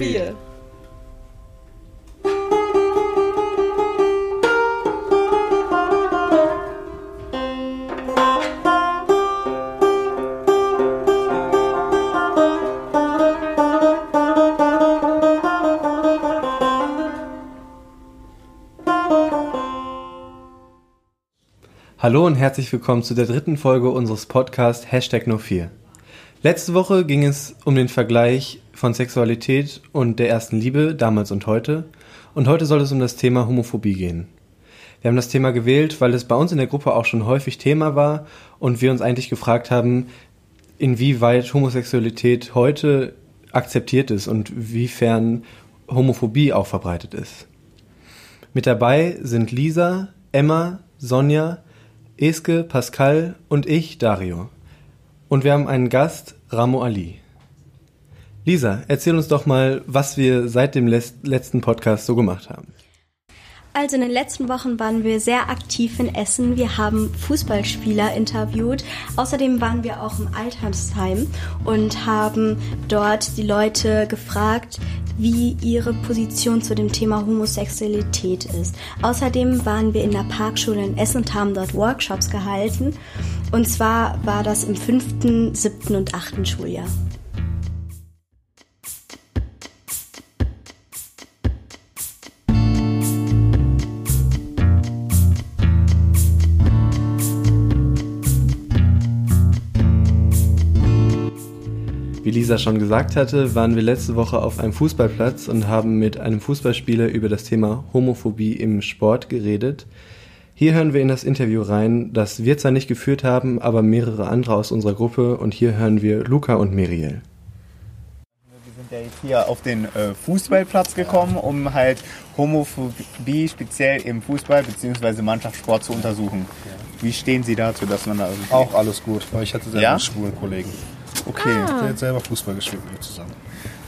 Fear. Hallo und herzlich willkommen zu der dritten Folge unseres Podcasts Hashtag No Fear. Letzte Woche ging es um den Vergleich von Sexualität und der ersten Liebe, damals und heute. Und heute soll es um das Thema Homophobie gehen. Wir haben das Thema gewählt, weil es bei uns in der Gruppe auch schon häufig Thema war und wir uns eigentlich gefragt haben, inwieweit Homosexualität heute akzeptiert ist und wiefern Homophobie auch verbreitet ist. Mit dabei sind Lisa, Emma, Sonja, Eske, Pascal und ich, Dario. Und wir haben einen Gast, Ramo Ali. Lisa, erzähl uns doch mal, was wir seit dem letzten Podcast so gemacht haben. Also in den letzten Wochen waren wir sehr aktiv in Essen. Wir haben Fußballspieler interviewt. Außerdem waren wir auch im Altersheim und haben dort die Leute gefragt, wie ihre Position zu dem Thema Homosexualität ist. Außerdem waren wir in der Parkschule in Essen und haben dort Workshops gehalten. Und zwar war das im fünften, siebten und achten Schuljahr. Wie Lisa schon gesagt hatte, waren wir letzte Woche auf einem Fußballplatz und haben mit einem Fußballspieler über das Thema Homophobie im Sport geredet. Hier hören wir in das Interview rein, das wir zwar nicht geführt haben, aber mehrere andere aus unserer Gruppe und hier hören wir Luca und Miriel. Wir sind ja jetzt hier auf den äh, Fußballplatz gekommen, um halt Homophobie speziell im Fußball bzw. Mannschaftssport zu untersuchen. Wie stehen Sie dazu, dass man da irgendwie... Auch alles gut, weil ich hatte selber Ja? einen schwulen Kollegen. Okay, Der hat selber Fußball gespielt mit mir zusammen.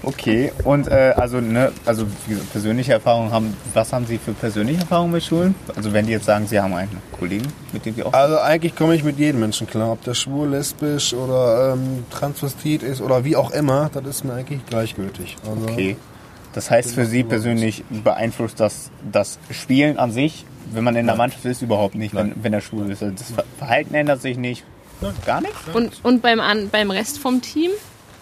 okay. Und äh, also ne, also persönliche Erfahrungen haben. Was haben Sie für persönliche Erfahrungen mit Schulen? Also wenn die jetzt sagen, Sie haben einen Kollegen, mit dem Sie auch. Also eigentlich komme ich mit jedem Menschen klar, ob der schwul, lesbisch oder ähm, transvestit ist oder wie auch immer, das ist mir eigentlich gleichgültig. Also, Okay. Das heißt für Sie persönlich beeinflusst das das Spielen an sich, wenn man in der Mannschaft ist, überhaupt nicht, wenn, wenn er schwul ist. Also das Ver- Verhalten ändert sich nicht. Gar nicht? Und, und beim, an, beim Rest vom Team?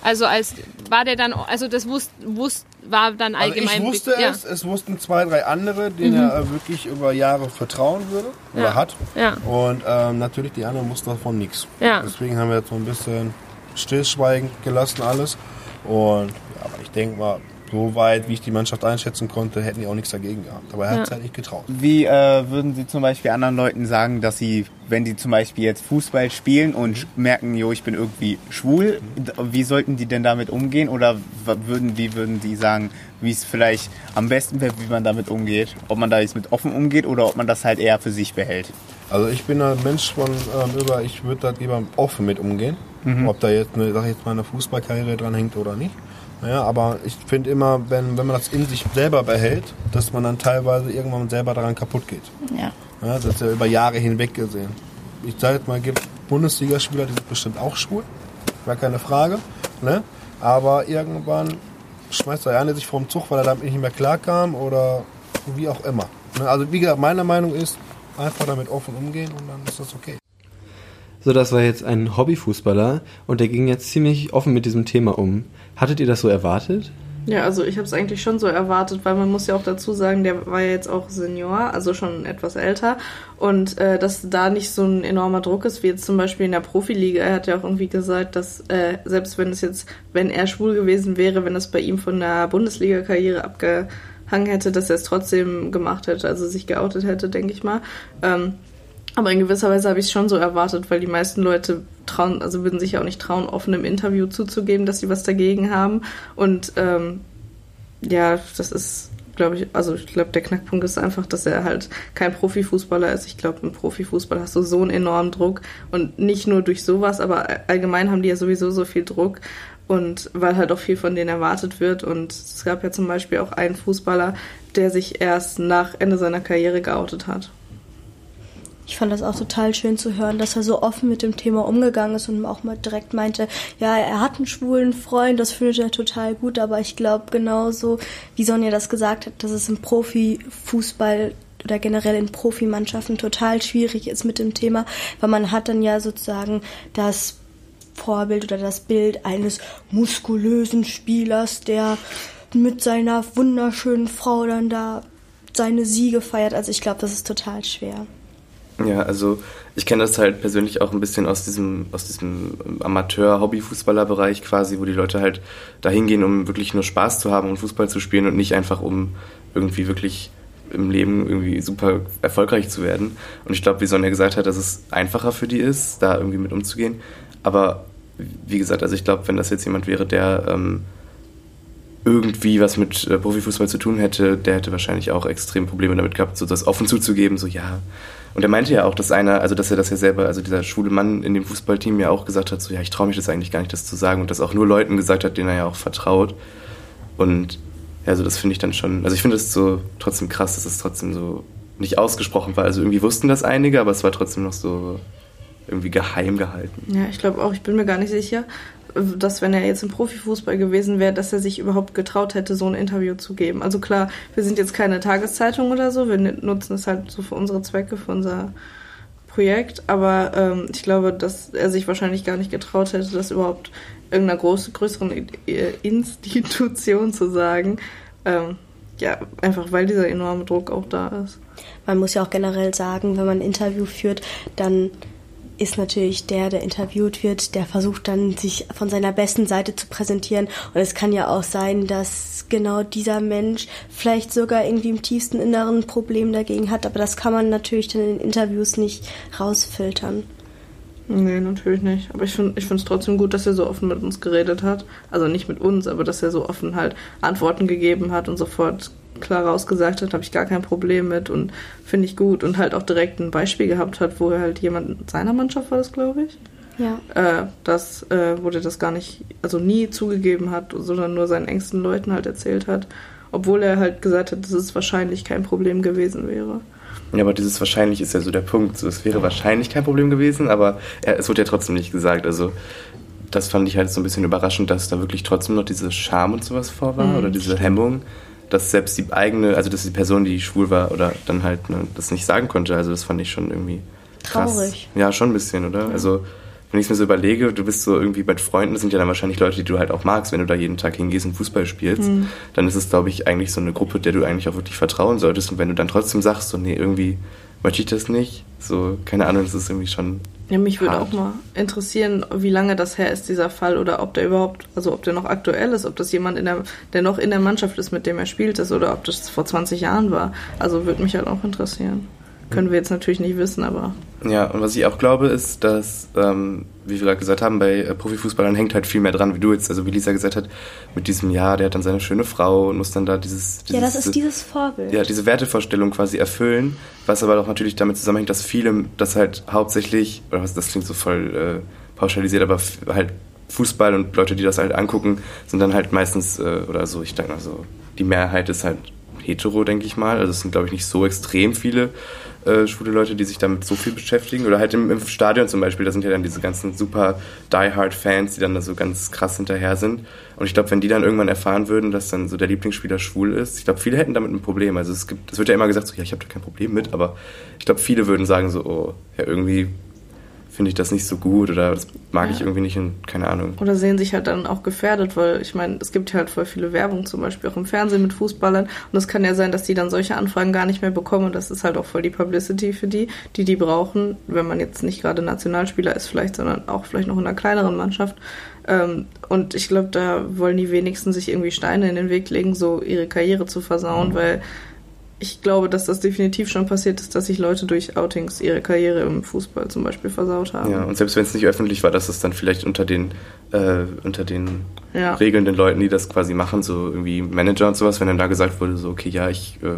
Also als war der dann, also das wusst, wusst, war dann Also allgemein. ich wusste ja. es, es wussten zwei, drei andere, denen er äh, wirklich über Jahre vertrauen würde oder Ja. hat. Ja. Und ähm, natürlich die anderen wussten davon nichts. Ja. Deswegen haben wir jetzt so ein bisschen stillschweigend gelassen alles. Und ja, aber ich denke mal, so weit, wie ich die Mannschaft einschätzen konnte, hätten die auch nichts dagegen gehabt. Aber er hat es halt nicht getraut. Wie äh, würden Sie zum Beispiel anderen Leuten sagen, dass sie, wenn die zum Beispiel jetzt Fußball spielen und sch- merken, jo, ich bin irgendwie schwul, d- wie sollten die denn damit umgehen? Oder würden, wie würden die sagen, wie es vielleicht am besten wäre, wie man damit umgeht? Ob man da jetzt mit offen umgeht oder ob man das halt eher für sich behält? Also ich bin ein Mensch von ähm, über, ich würde da lieber offen mit umgehen. Ob da jetzt, eine, sag ich jetzt mal, eine Fußballkarriere dran hängt oder nicht. Ja, aber ich finde immer, wenn, wenn man das in sich selber behält, dass man dann teilweise irgendwann selber daran kaputt geht. Ja. Ja, das ist ja über Jahre hinweg gesehen. Ich sage jetzt mal, gibt Bundesligaspieler, die sind bestimmt auch schwul. Gar keine Frage. Ne? Aber irgendwann schmeißt der eine sich vom Zug, weil er damit nicht mehr klarkam oder wie auch immer. Ne? Also wie gesagt, meine Meinung ist, einfach damit offen umgehen und dann ist das okay. So, das war jetzt ein Hobbyfußballer und der ging jetzt ziemlich offen mit diesem Thema um. Hattet ihr das so erwartet? Ja, also ich habe es eigentlich schon so erwartet, weil man muss ja auch dazu sagen, der war ja jetzt auch Senior, also schon etwas älter und äh, dass da nicht so ein enormer Druck ist, wie jetzt zum Beispiel in der Profiliga. Er hat ja auch irgendwie gesagt, dass äh, selbst wenn es jetzt, wenn er schwul gewesen wäre, wenn es bei ihm von der Bundesliga-Karriere abgehangen hätte, dass er es trotzdem gemacht hätte, also sich geoutet hätte, denke ich mal. Ähm, aber in gewisser Weise habe ich es schon so erwartet, weil die meisten Leute trauen, also würden sich ja auch nicht trauen, offen im Interview zuzugeben, dass sie was dagegen haben. Und ähm, ja, das ist, glaube ich, also ich glaube, der Knackpunkt ist einfach, dass er halt kein Profifußballer ist. Ich glaube, im Profifußball hast du so einen enormen Druck und nicht nur durch sowas, aber allgemein haben die ja sowieso so viel Druck und weil halt auch viel von denen erwartet wird. Und es gab ja zum Beispiel auch einen Fußballer, der sich erst nach Ende seiner Karriere geoutet hat. Ich fand das auch total schön zu hören, dass er so offen mit dem Thema umgegangen ist und auch mal direkt meinte, ja, er hat einen schwulen Freund, das findet er total gut, aber ich glaube genauso, wie Sonja das gesagt hat, dass es im Profifußball oder generell in Profimannschaften total schwierig ist mit dem Thema, weil man hat dann ja sozusagen das Vorbild oder das Bild eines muskulösen Spielers, der mit seiner wunderschönen Frau dann da seine Siege feiert. Also ich glaube, das ist total schwer. Ja, also ich kenne das halt persönlich auch ein bisschen aus diesem, aus diesem Amateur-Hobby-Fußballer-Bereich quasi, wo die Leute halt dahin gehen, um wirklich nur Spaß zu haben und Fußball zu spielen und nicht einfach um irgendwie wirklich im Leben irgendwie super erfolgreich zu werden. Und ich glaube, wie Sonja gesagt hat, dass es einfacher für die ist, da irgendwie mit umzugehen. Aber wie gesagt, also ich glaube, wenn das jetzt jemand wäre, der ähm, irgendwie was mit äh, Profifußball zu tun hätte, der hätte wahrscheinlich auch extrem Probleme damit gehabt, so das offen zuzugeben, so ja, und er meinte ja auch, dass einer, also dass er das ja selber, also dieser schwule Mann in dem Fußballteam ja auch gesagt hat, so ja, ich traue mich das eigentlich gar nicht, das zu sagen und das auch nur Leuten gesagt hat, denen er ja auch vertraut. Und ja, also das finde ich dann schon, also ich finde es so trotzdem krass, dass es trotzdem so nicht ausgesprochen war. Also irgendwie wussten das einige, aber es war trotzdem noch so irgendwie geheim gehalten. Ja, ich glaube auch, ich bin mir gar nicht sicher, dass wenn er jetzt im Profifußball gewesen wäre, dass er sich überhaupt getraut hätte, so ein Interview zu geben. Also klar, wir sind jetzt keine Tageszeitung oder so, wir nutzen es halt so für unsere Zwecke, für unser Projekt, aber ähm, ich glaube, dass er sich wahrscheinlich gar nicht getraut hätte, das überhaupt irgendeiner groß, größeren Institution zu sagen. Ähm, ja, einfach weil dieser enorme Druck auch da ist. Man muss ja auch generell sagen, wenn man ein Interview führt, dann ist natürlich der, der interviewt wird, der versucht dann, sich von seiner besten Seite zu präsentieren. Und es kann ja auch sein, dass genau dieser Mensch vielleicht sogar irgendwie im tiefsten Inneren ein Problem dagegen hat. Aber das kann man natürlich dann in Interviews nicht rausfiltern. Nee, natürlich nicht. Aber ich finde es trotzdem gut, dass er so offen mit uns geredet hat. Also nicht mit uns, aber dass er so offen halt Antworten gegeben hat und sofort klar rausgesagt hat, habe ich gar kein Problem mit und finde ich gut und halt auch direkt ein Beispiel gehabt hat, wo er halt jemand seiner Mannschaft war das, glaube ich. Ja. Äh, das, äh, wo der das gar nicht, also nie zugegeben hat, sondern nur seinen engsten Leuten halt erzählt hat. Obwohl er halt gesagt hat, dass es wahrscheinlich kein Problem gewesen wäre. Ja, aber dieses wahrscheinlich ist ja so der Punkt. So, es wäre wahrscheinlich kein Problem gewesen, aber er, es wurde ja trotzdem nicht gesagt. Also das fand ich halt so ein bisschen überraschend, dass da wirklich trotzdem noch diese Scham und sowas vor war mhm, oder diese stimmt. Hemmung dass selbst die eigene, also dass die Person, die schwul war oder dann halt ne, das nicht sagen konnte. Also das fand ich schon irgendwie krass. Traurig. Ja, schon ein bisschen, oder? Ja. Also wenn ich es mir so überlege, du bist so irgendwie bei Freunden, das sind ja dann wahrscheinlich Leute, die du halt auch magst, wenn du da jeden Tag hingehst und Fußball spielst, mhm. dann ist es, glaube ich, eigentlich so eine Gruppe, der du eigentlich auch wirklich vertrauen solltest. Und wenn du dann trotzdem sagst, so, nee, irgendwie möchte ich das nicht, so, keine Ahnung, das ist irgendwie schon ja, mich würde auch mal interessieren, wie lange das her ist, dieser Fall, oder ob der überhaupt, also ob der noch aktuell ist, ob das jemand, in der, der noch in der Mannschaft ist, mit dem er spielt ist, oder ob das vor 20 Jahren war. Also würde mich halt auch interessieren. Können wir jetzt natürlich nicht wissen, aber. Ja, und was ich auch glaube, ist, dass, ähm, wie wir gerade gesagt haben, bei äh, Profifußballern hängt halt viel mehr dran, wie du jetzt, also wie Lisa gesagt hat, mit diesem Jahr, der hat dann seine schöne Frau und muss dann da dieses. dieses ja, das ist dieses Vorbild. Ja, diese Wertevorstellung quasi erfüllen, was aber auch natürlich damit zusammenhängt, dass viele das halt hauptsächlich, oder was, das klingt so voll äh, pauschalisiert, aber halt Fußball und Leute, die das halt angucken, sind dann halt meistens, äh, oder so, ich denke mal so, die Mehrheit ist halt hetero, denke ich mal. Also es sind, glaube ich, nicht so extrem viele äh, schwule Leute, die sich damit so viel beschäftigen. Oder halt im, im, Stadion zum Beispiel, da sind ja dann diese ganzen super Die-Hard-Fans, die dann da so ganz krass hinterher sind. Und ich glaube, wenn die dann irgendwann erfahren würden, dass dann so der Lieblingsspieler schwul ist, ich glaube, viele hätten damit ein Problem. Also es gibt, es wird ja immer gesagt, so, ja, ich habe da kein Problem mit, aber ich glaube, viele würden sagen so, oh, ja, irgendwie finde ich das nicht so gut oder das mag ja. ich irgendwie nicht und keine Ahnung. Oder sehen sich halt dann auch gefährdet, weil ich meine, es gibt halt voll viele Werbung zum Beispiel auch im Fernsehen mit Fußballern und es kann ja sein, dass die dann solche Anfragen gar nicht mehr bekommen und das ist halt auch voll die Publicity für die, die die brauchen, wenn man jetzt nicht gerade Nationalspieler ist vielleicht, sondern auch vielleicht noch in einer kleineren Mannschaft. Ähm, und ich glaube, da wollen die wenigsten sich irgendwie Steine in den Weg legen, so ihre Karriere zu versauen, mhm. weil ich glaube, dass das definitiv schon passiert ist, dass sich Leute durch Outings ihre Karriere im Fußball zum Beispiel versaut haben. Ja, und selbst wenn es nicht öffentlich war, dass es dann vielleicht unter den, äh, unter den Ja. regelnden Leuten, die das quasi machen, so irgendwie Manager und sowas, wenn dann da gesagt wurde, so, okay, ja, ich äh,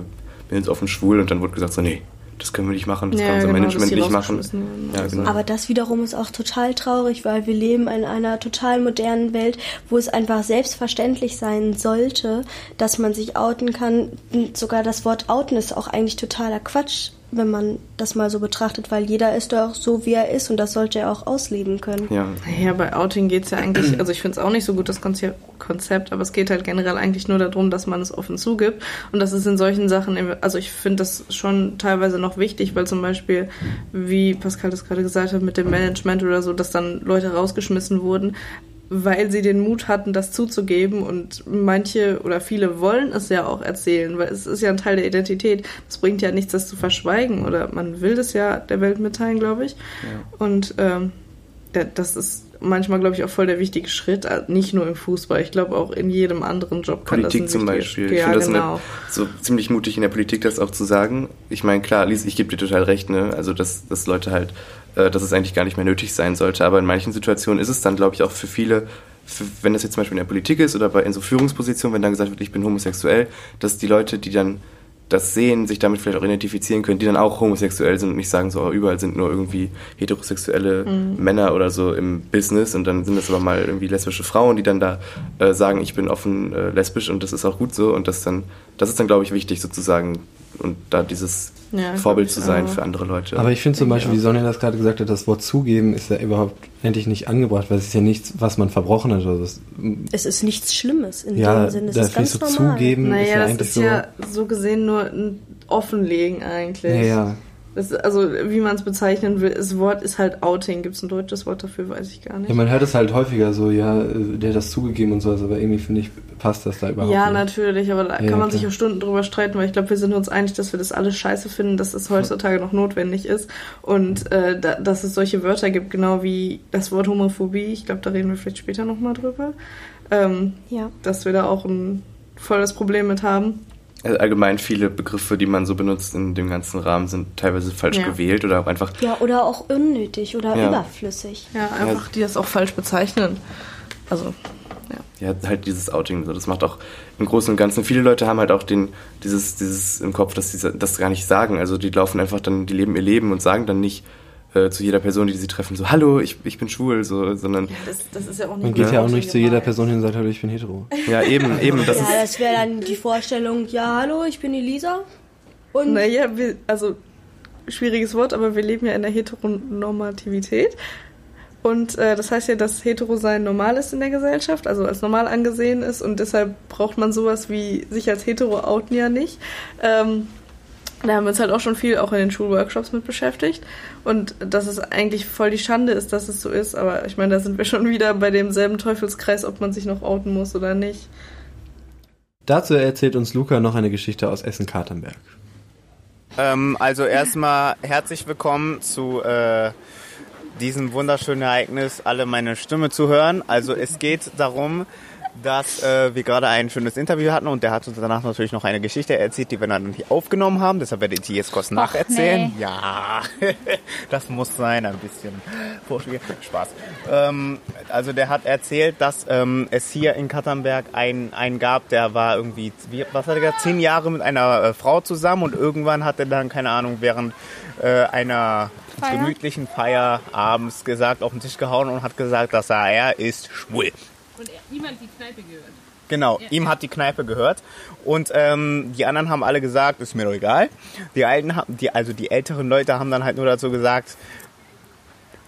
bin jetzt offen schwul und dann wurde gesagt, so, nee, das können wir nicht machen, das Ja, kann unser genau, Management nicht machen. Ja, genau. Aber das wiederum ist auch total traurig, weil wir leben in einer total modernen Welt, wo es einfach selbstverständlich sein sollte, dass man sich outen kann. Und sogar das Wort outen ist auch eigentlich totaler Quatsch, wenn man das mal so betrachtet, weil jeder ist doch so, wie er ist und das sollte er auch ausleben können. ja. Ja, bei Outing geht's ja eigentlich, also ich finde es auch nicht so gut, das Konze- Konzept, aber es geht halt generell eigentlich nur darum, dass man es offen zugibt. Und das ist in solchen Sachen, also ich finde das schon teilweise noch wichtig, weil zum Beispiel, wie Pascal das gerade gesagt hat, mit dem Management oder so, dass dann Leute rausgeschmissen wurden, weil sie den Mut hatten, das zuzugeben. Und manche oder viele wollen es ja auch erzählen, weil es ist ja ein Teil der Identität. Es bringt ja nichts, das zu verschweigen oder man will das ja der Welt mitteilen, glaube ich. Und ähm, ja, das ist manchmal, glaube ich, auch voll der wichtige Schritt, äh, nicht nur im Fußball. Ich glaube, auch in jedem anderen Job kann Politik das zum Beispiel. Ich Ja, finde das genau. eine, so ziemlich mutig in der Politik, das auch zu sagen. Ich meine, klar, Lies, ich gebe dir total recht, ne? Also, dass, dass Leute halt, äh, dass es eigentlich gar nicht mehr nötig sein sollte. Aber in manchen Situationen ist es dann, glaube ich, auch für viele, für, wenn das jetzt zum Beispiel in der Politik ist oder bei, in so Führungspositionen, wenn dann gesagt wird, ich bin homosexuell, dass die Leute, die dann das sehen, sich damit vielleicht auch identifizieren können, die dann auch homosexuell sind und nicht sagen, so oh, überall sind nur irgendwie heterosexuelle Mhm. Männer oder so im Business und dann sind das aber mal irgendwie lesbische Frauen, die dann da äh, sagen, ich bin offen äh, lesbisch und das ist auch gut so und das dann, das ist dann glaube ich wichtig sozusagen und da dieses Ja, Vorbild zu sein auch. für andere Leute. Aber ich finde zum Beispiel, wie Sonja das gerade gesagt hat, das Wort zugeben ist ja überhaupt endlich nicht angebracht, weil es ist ja nichts, was man verbrochen hat. Also es, Es ist nichts Schlimmes in ja, dem Sinne. Es da ist finde ich ganz so normal. zugeben ist Naja, ja das eigentlich ist so. ja so gesehen nur ein Offenlegen eigentlich. ja, ja. Das ist, also, wie man es bezeichnen will, das Wort ist halt Outing. Gibt es ein deutsches Wort dafür, weiß ich gar nicht. Ja, man hört es halt häufiger so, ja, der hat das zugegeben und sowas, aber irgendwie finde ich, passt das da überhaupt Ja, nicht. natürlich, aber da Ja, kann man klar. sich auch Stunden drüber streiten, weil ich glaube, wir sind uns einig, dass wir das alles scheiße finden, dass es heutzutage noch notwendig ist und äh, da, dass es solche Wörter gibt, genau wie das Wort Homophobie. Ich glaube, da reden wir vielleicht später nochmal drüber, ähm, Ja. dass wir da auch ein volles Problem mit haben. Also allgemein viele Begriffe, die man so benutzt in dem ganzen Rahmen, sind teilweise falsch Ja. gewählt oder auch einfach ja, oder auch unnötig oder Ja. überflüssig. Ja, einfach die das auch falsch bezeichnen. Also, ja. Ja, halt dieses Outing, so, das macht auch im Großen und Ganzen. Viele Leute haben halt auch den, dieses, dieses im Kopf, dass sie das gar nicht sagen. Also die laufen einfach dann, die leben ihr Leben und sagen dann nicht äh, zu jeder Person, die sie treffen, so, hallo, ich, ich bin schwul, so, sondern, Das, das ist ja auch nicht Man geht ja auch nicht zu jeder. Person hin und sagt, hallo, ich bin hetero. ja, eben, eben, das ja, ist, das wäre dann die Vorstellung, ja, hallo, ich bin Elisa. Und Naja, also schwieriges Wort, aber wir leben ja in der Heteronormativität. Und äh, das heißt ja, dass Hetero-Sein normal ist in der Gesellschaft, also als normal angesehen ist und deshalb braucht man sowas wie sich als Hetero outen ja nicht. Ähm, da haben wir uns halt auch schon viel auch in den Schulworkshops mit beschäftigt. Und dass es eigentlich voll die Schande ist, dass es so ist. Aber ich meine, da sind wir schon wieder bei demselben Teufelskreis, ob man sich noch outen muss oder nicht. Dazu erzählt uns Luca noch eine Geschichte aus Essen-Katernberg. Ähm, also erstmal herzlich willkommen zu äh, diesem wunderschönen Ereignis, alle meine Stimme zu hören. Also es geht darum, dass äh, wir gerade ein schönes Interview hatten und der hat uns danach natürlich noch eine Geschichte erzählt, die wir dann hier aufgenommen haben. Deshalb werde ich die jetzt kurz nacherzählen. Ja, das muss sein, ein bisschen Vorspiel. Spaß. Ähm, also der hat erzählt, dass ähm, es hier in Katernberg einen, einen gab, der war irgendwie, wie, was hat er gesagt, zehn Jahre mit einer äh, Frau zusammen und irgendwann hat er dann, keine Ahnung, während äh, einer Feier? gemütlichen Feier abends gesagt, auf den Tisch gehauen und hat gesagt, dass er, er ist schwul. Und niemand die Kneipe gehört. Genau, ihm hat die Kneipe gehört und ähm, die anderen haben alle gesagt, ist mir doch egal. Die alten, haben- die, also die älteren Leute haben dann halt nur dazu gesagt,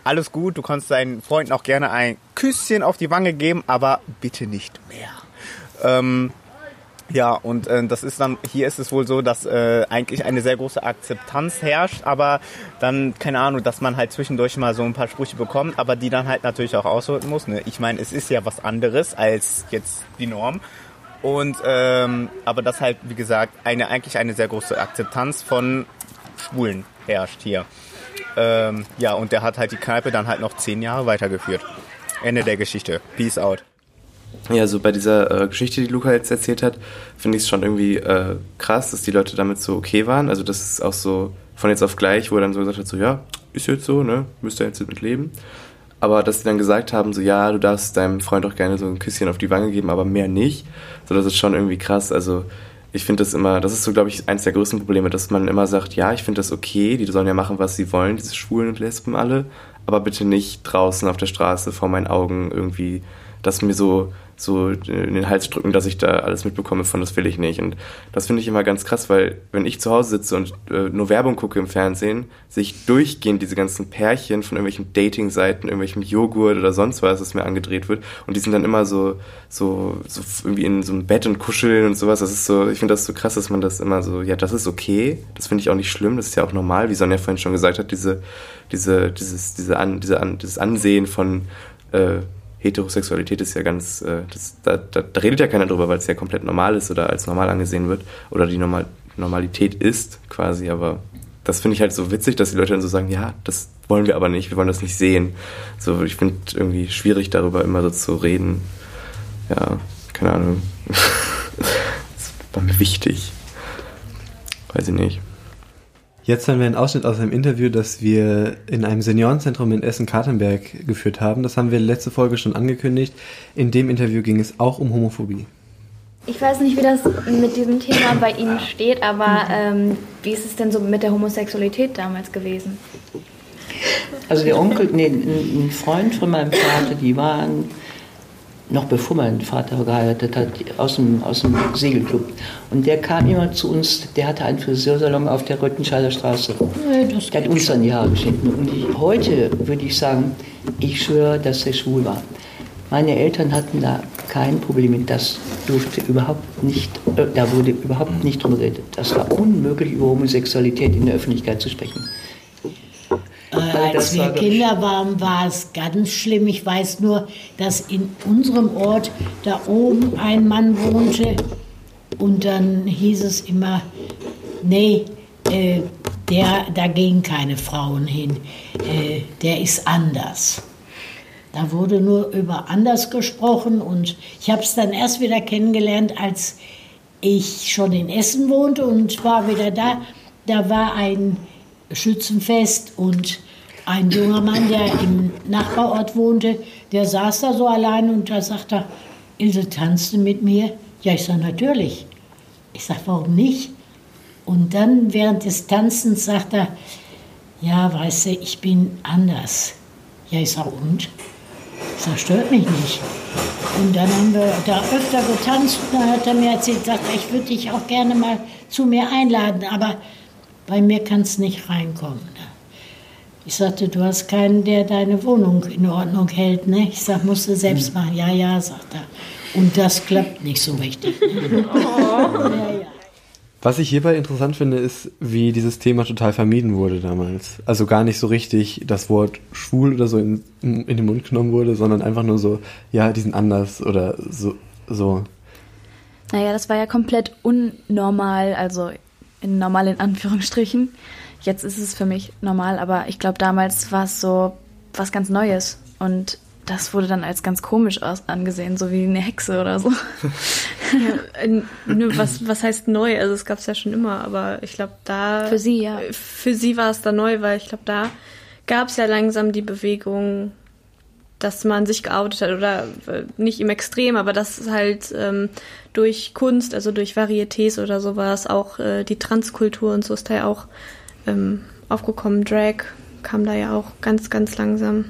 alles gut, du kannst deinen Freunden auch gerne ein Küsschen auf die Wange geben, aber bitte nicht mehr. Ähm, ja, und äh, das ist dann, hier ist es wohl so, dass äh, eigentlich eine sehr große Akzeptanz herrscht, aber dann, keine Ahnung, dass man halt zwischendurch mal so ein paar Sprüche bekommt, aber die dann halt natürlich auch aushalten muss. Ne? Ich meine, es ist ja was anderes als jetzt die Norm. Und ähm, aber das halt, wie gesagt, eine eigentlich eine sehr große Akzeptanz von Schwulen herrscht hier. Ähm, ja, und der hat halt die Kneipe dann halt noch zehn Jahre weitergeführt. Ende der Geschichte. Peace out. Ja, so bei dieser äh, Geschichte, die Luca jetzt erzählt hat, finde ich es schon irgendwie äh, krass, dass die Leute damit so okay waren. Also das ist auch so von jetzt auf gleich, wo er dann so gesagt hat, so ja, ist jetzt so, ne, müsst ihr jetzt mit leben. Aber dass sie dann gesagt haben, so ja, du darfst deinem Freund auch gerne so ein Küsschen auf die Wange geben, aber mehr nicht. So, das ist schon irgendwie krass. Also ich finde das immer, das ist so, glaube ich, eines der größten Probleme, dass man immer sagt, ja, ich finde das okay, die sollen ja machen, was sie wollen, diese Schwulen und Lesben alle, aber bitte nicht draußen auf der Straße vor meinen Augen irgendwie, dass mir so so in den Hals drücken, dass ich da alles mitbekomme von, das will ich nicht. Und das finde ich immer ganz krass, weil wenn ich zu Hause sitze und äh, nur Werbung gucke im Fernsehen, sehe ich durchgehend diese ganzen Pärchen von irgendwelchen Dating-Seiten, irgendwelchem Joghurt oder sonst was, das mir angedreht wird. Und die sind dann immer so, so, so irgendwie in so einem Bett und kuscheln und sowas. Das ist so, ich finde das so krass, dass man das immer so, ja, das ist okay. Das finde ich auch nicht schlimm. Das ist ja auch normal, wie Sonja vorhin schon gesagt hat, diese, diese, dieses, diese An, diese An, dieses Ansehen von, äh, Heterosexualität ist ja ganz, äh, das, da, da, da, redet ja keiner drüber, weil es ja komplett normal ist oder als normal angesehen wird oder die Normal Normalität ist quasi, aber das finde ich halt so witzig, dass die Leute dann so sagen, ja, das wollen wir aber nicht, wir wollen das nicht sehen. So, ich finde irgendwie schwierig darüber immer so zu reden. Ja, keine Ahnung. das war mir wichtig. Weiß ich nicht. Jetzt hören wir einen Ausschnitt aus einem Interview, das wir in einem Seniorenzentrum in Essen-Kartenberg geführt haben. Das haben wir letzte Folge schon angekündigt. In dem Interview ging es auch um Homophobie. Ich weiß nicht, wie das mit diesem Thema bei Ihnen steht, aber ähm, wie ist es denn so mit der Homosexualität damals gewesen? Also der Onkel, nee, ein Freund von meinem Vater, die waren noch bevor mein Vater geheiratet hat, aus dem, aus dem Segelclub. Und der kam immer zu uns, der hatte einen Friseursalon auf der Röttenscheider Straße. der hat uns dann die Haare geschnitten. Und ich, heute würde ich sagen, ich schwöre, dass er schwul war. Meine Eltern hatten da kein Problem mit, das durfte überhaupt nicht, äh, da wurde überhaupt nicht drüber geredet. Das war unmöglich, über Homosexualität in der Öffentlichkeit zu sprechen. Äh, als wir Kinder waren, war es ganz schlimm. Ich weiß nur, dass in unserem Ort da oben ein Mann wohnte und dann hieß es immer, nee, äh, der, da gehen keine Frauen hin, äh, der ist anders. Da wurde nur über anders gesprochen und ich habe es dann erst wieder kennengelernt, als ich schon in Essen wohnte und war wieder da. Da war ein Schützenfest und ein junger Mann, der im Nachbarort wohnte, der saß da so allein und da sagte er, Ilse, tanzt du mit mir? Ja, ich sage, natürlich. Ich sage, warum nicht? Und dann während des Tanzens sagt er, ja, weißt du, ich bin anders. Ja, ich sage, und? Ich sage, stört mich nicht. Und dann haben wir da öfter getanzt und dann hat er mir erzählt, sagt, ich würde dich auch gerne mal zu mir einladen, aber bei mir kannst du nicht reinkommen. Ich sagte, du hast keinen, der deine Wohnung in Ordnung hält. Ne? Ich sag, musst du selbst hm. machen. Ja, ja, sagt er. Und das klappt nicht so richtig. Ne? Oh. Ja, ja. Was ich hierbei interessant finde, ist, wie dieses Thema total vermieden wurde damals. Also gar nicht so richtig das Wort schwul oder so in, in den Mund genommen wurde, sondern einfach nur so, ja, die sind anders oder so. so. Naja, das war ja komplett unnormal, also in normal in Anführungsstrichen. Jetzt ist es für mich normal, aber ich glaube, damals war es so was ganz Neues. Und das wurde dann als ganz komisch angesehen, so wie eine Hexe oder so. ja, was, was heißt neu? Also es gab es ja schon immer, aber ich glaube da. Für sie, ja. Für sie war es da neu, weil ich glaube, da gab es ja langsam die Bewegung, dass man sich geoutet hat oder äh, nicht im Extrem, aber dass halt ähm, durch Kunst, also durch Varietés oder sowas, auch äh, die Transkultur und so ist da ja auch ähm, aufgekommen. Drag kam da ja auch ganz, ganz langsam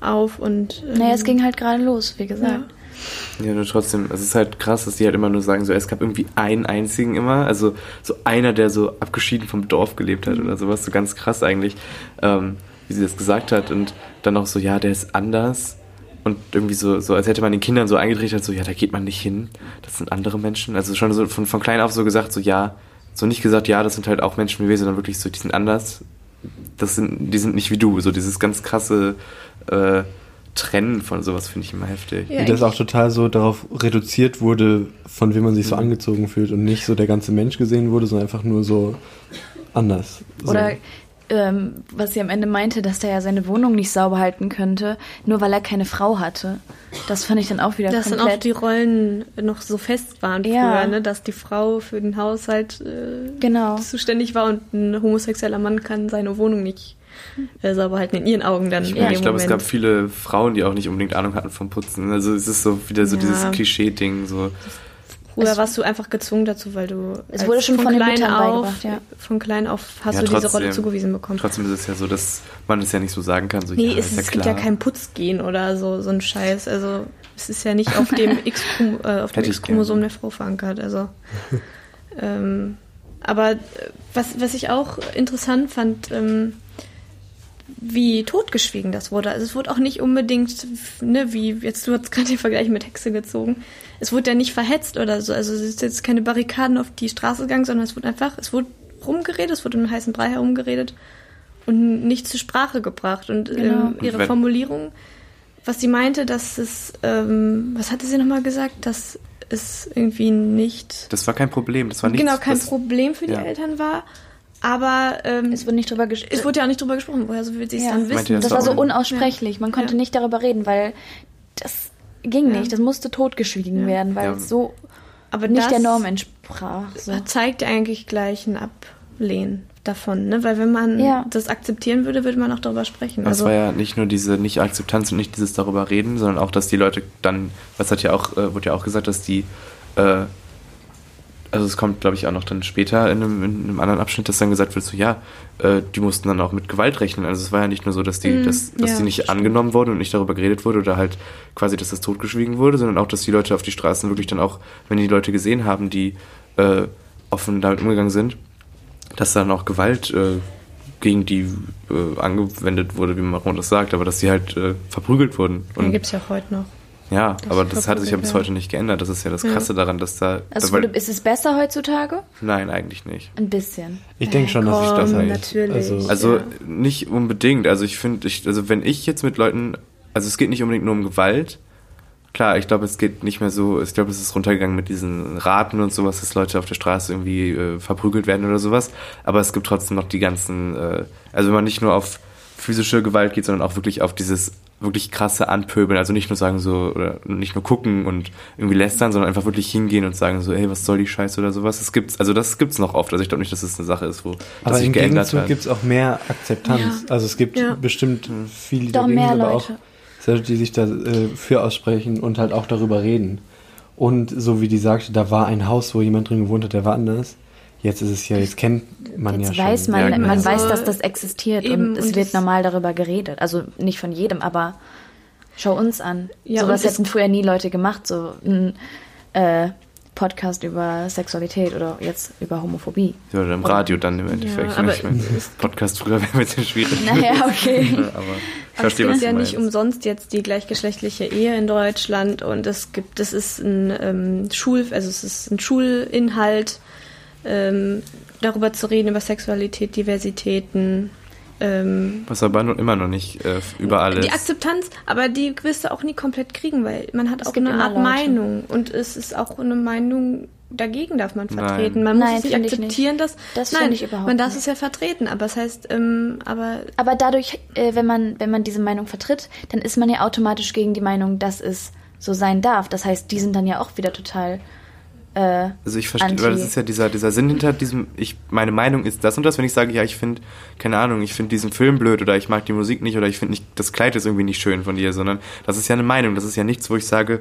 auf und. Ähm, naja, es ging halt gerade los, wie gesagt. Ja. Ja, nur trotzdem, es ist halt krass, dass die halt immer nur sagen, so es gab irgendwie einen einzigen immer, also so einer, der so abgeschieden vom Dorf gelebt hat oder sowas, so ganz krass eigentlich, ähm, wie sie das gesagt hat und dann auch so, ja, der ist anders und irgendwie so, so als hätte man den Kindern so eingetrichtert, so, ja, da geht man nicht hin, das sind andere Menschen, also schon so von, von klein auf so gesagt, so, ja, so nicht gesagt, ja, das sind halt auch Menschen wie wir, sondern wirklich so, die sind anders. Das sind, die sind nicht wie du. So dieses ganz krasse äh, Trennen von sowas finde ich immer heftig. Ja, wie das auch total so darauf reduziert wurde, von wem man sich so mhm. angezogen fühlt und nicht so der ganze Mensch gesehen wurde, sondern einfach nur so anders. So. Ähm, was sie am Ende meinte, dass der ja seine Wohnung nicht sauber halten könnte, nur weil er keine Frau hatte. Das fand ich dann auch wieder Dass dann komplett. auch die Rollen noch so fest waren Ja. früher, ne? dass die Frau für den Haushalt äh, Genau. zuständig war und ein homosexueller Mann kann seine Wohnung nicht äh, sauber halten, in ihren Augen dann. Ich, dem ich glaube, es gab viele Frauen, die auch nicht unbedingt Ahnung hatten vom Putzen. Also es ist so wieder so Ja. dieses Klischee-Ding. So. Früher Es- warst du einfach gezwungen dazu, weil du Es wurde schon von den klein Müttern auf, beigebracht, ja. von klein auf hast Ja, du diese trotzdem. Rolle zugewiesen bekommen. Trotzdem ist es ja so, dass man es ja nicht so sagen kann. So, Nee, ja, es, ist ja es klar. gibt ja kein Putzgehen oder so, so ein Scheiß. Also es ist ja nicht auf dem äh, X-Chromosom gerne. der Frau verankert. Also ähm, aber äh, was, was ich auch interessant fand, ähm, wie totgeschwiegen das wurde. Also es wurde auch nicht unbedingt, ne, wie jetzt du hast gerade den Vergleich mit Hexe gezogen. Es wurde ja nicht verhetzt oder so. Also es ist jetzt keine Barrikaden auf die Straße gegangen, sondern es wurde einfach, es wurde rumgeredet, es wurde im heißen Brei herumgeredet und nicht zur Sprache gebracht. Und Genau. ähm, ihre Und Formulierung, was sie meinte, dass es, ähm, was hatte sie nochmal gesagt, dass es irgendwie nicht, Das war kein Problem. Das war nichts, genau kein das, Problem für die ja. Eltern war, aber ähm, es wurde nicht drüber gesprochen. es wurde ja auch nicht drüber gesprochen, woher so will sie es Ja. dann wissen. ja, Das war war so unaussprechlich. Man konnte Ja. nicht darüber reden, weil das ging Ja. nicht. Das musste totgeschwiegen Ja. werden, weil Ja. es so aber nicht das der Norm entsprach. So. zeigt eigentlich gleich ein Ablehnen davon, ne? Weil wenn man Ja. das akzeptieren würde, würde man auch darüber sprechen. Und es Also, war ja nicht nur diese Nicht-Akzeptanz und nicht dieses darüber reden, sondern auch, dass die Leute dann, was hat ja auch, äh, wurde ja auch gesagt, dass die, äh, also es kommt, glaube ich, auch noch dann später in einem, in einem anderen Abschnitt, dass dann gesagt wird, so ja, äh, die mussten dann auch mit Gewalt rechnen. Also es war ja nicht nur so, dass die, Mm, dass, dass ja, die nicht stimmt. angenommen wurde und nicht darüber geredet wurde oder halt quasi, dass das totgeschwiegen wurde, sondern auch, dass die Leute auf die Straßen wirklich dann auch, wenn die Leute gesehen haben, die äh, offen damit umgegangen sind, dass dann auch Gewalt äh, gegen die äh, angewendet wurde, wie man das sagt, aber dass sie halt äh, verprügelt wurden. ja, Und gibt es ja auch heute noch. Ja, das aber das hat sich ja bis heute nicht geändert. Das ist ja das Ja. Krasse daran, dass da. Also da, weil, ist es besser heutzutage? nein, eigentlich nicht. Ein bisschen. Ich denke schon, dass das Komm, halt. natürlich. Also, Also Ja. nicht unbedingt. Also ich finde, ich, also wenn ich jetzt mit Leuten, also es geht nicht unbedingt nur um Gewalt. Klar, ich glaube, es geht nicht mehr so, ich glaube, es ist runtergegangen mit diesen Raten und sowas, dass Leute auf der Straße irgendwie äh, verprügelt werden oder sowas. Aber es gibt trotzdem noch die ganzen, äh, also wenn man nicht nur auf physische Gewalt geht, sondern auch wirklich auf dieses wirklich krasse Anpöbeln. Also nicht nur sagen so, oder nicht nur gucken und irgendwie lästern, sondern einfach wirklich hingehen und sagen so, ey, was soll die Scheiße oder sowas. Das gibt's, also das gibt's noch oft. Also ich glaube nicht, dass es eine Sache ist, wo das aber sich im geändert Gegenzug hat. gibt es auch mehr Akzeptanz. Ja. Also es gibt Ja. bestimmt viele, Doch dagegen, mehr aber Leute. auch die sich dafür aussprechen und halt auch darüber reden. Und so wie die sagte, da war ein Haus, wo jemand drin gewohnt hat, der war anders. Jetzt ist es ja, jetzt kennt man Jetzt ja weiß schon. man, Ja, genau. man Also, weiß, dass das existiert eben, und es und wird es- normal darüber geredet. Also nicht von jedem, aber schau uns an. Ja, Sowas und es- hätten früher nie Leute gemacht, so ein äh, Podcast über Sexualität oder jetzt über Homophobie. Ja, oder im Radio dann im Endeffekt. aber ne? ich mein, Podcast früher wäre ein bisschen schwierig. Naja, okay. Ja, aber ich es verstehe, was gibt du ja meinst. nicht umsonst jetzt die gleichgeschlechtliche Ehe in Deutschland und es gibt, das ist ein ähm, Schul, also es ist ein Schulinhalt, ähm, darüber zu reden über Sexualität, Diversitäten. Ähm, Was aber noch, immer noch nicht äh, überall ist. die Akzeptanz, aber die wirst du auch nie komplett kriegen, weil man hat Es auch eine Art Leute. Meinung und es ist auch eine Meinung dagegen darf man Nein. vertreten. Man muss Nein, es nicht finde ich akzeptieren, nicht. dass Das nein, finde ich überhaupt man darf nicht. es ja vertreten, aber es heißt, ähm, aber Aber dadurch, äh, wenn man, wenn man diese Meinung vertritt, dann ist man ja automatisch gegen die Meinung, dass es so sein darf. Das heißt, die sind dann ja auch wieder total. Äh, Also ich verstehe, weil das ist ja dieser, dieser Sinn hinter diesem, ich, meine Meinung ist das und das, wenn ich sage, ja, ich finde, keine Ahnung, ich finde diesen Film blöd oder ich mag die Musik nicht oder ich finde nicht, das Kleid ist irgendwie nicht schön von dir, sondern das ist ja eine Meinung, das ist ja nichts, wo ich sage,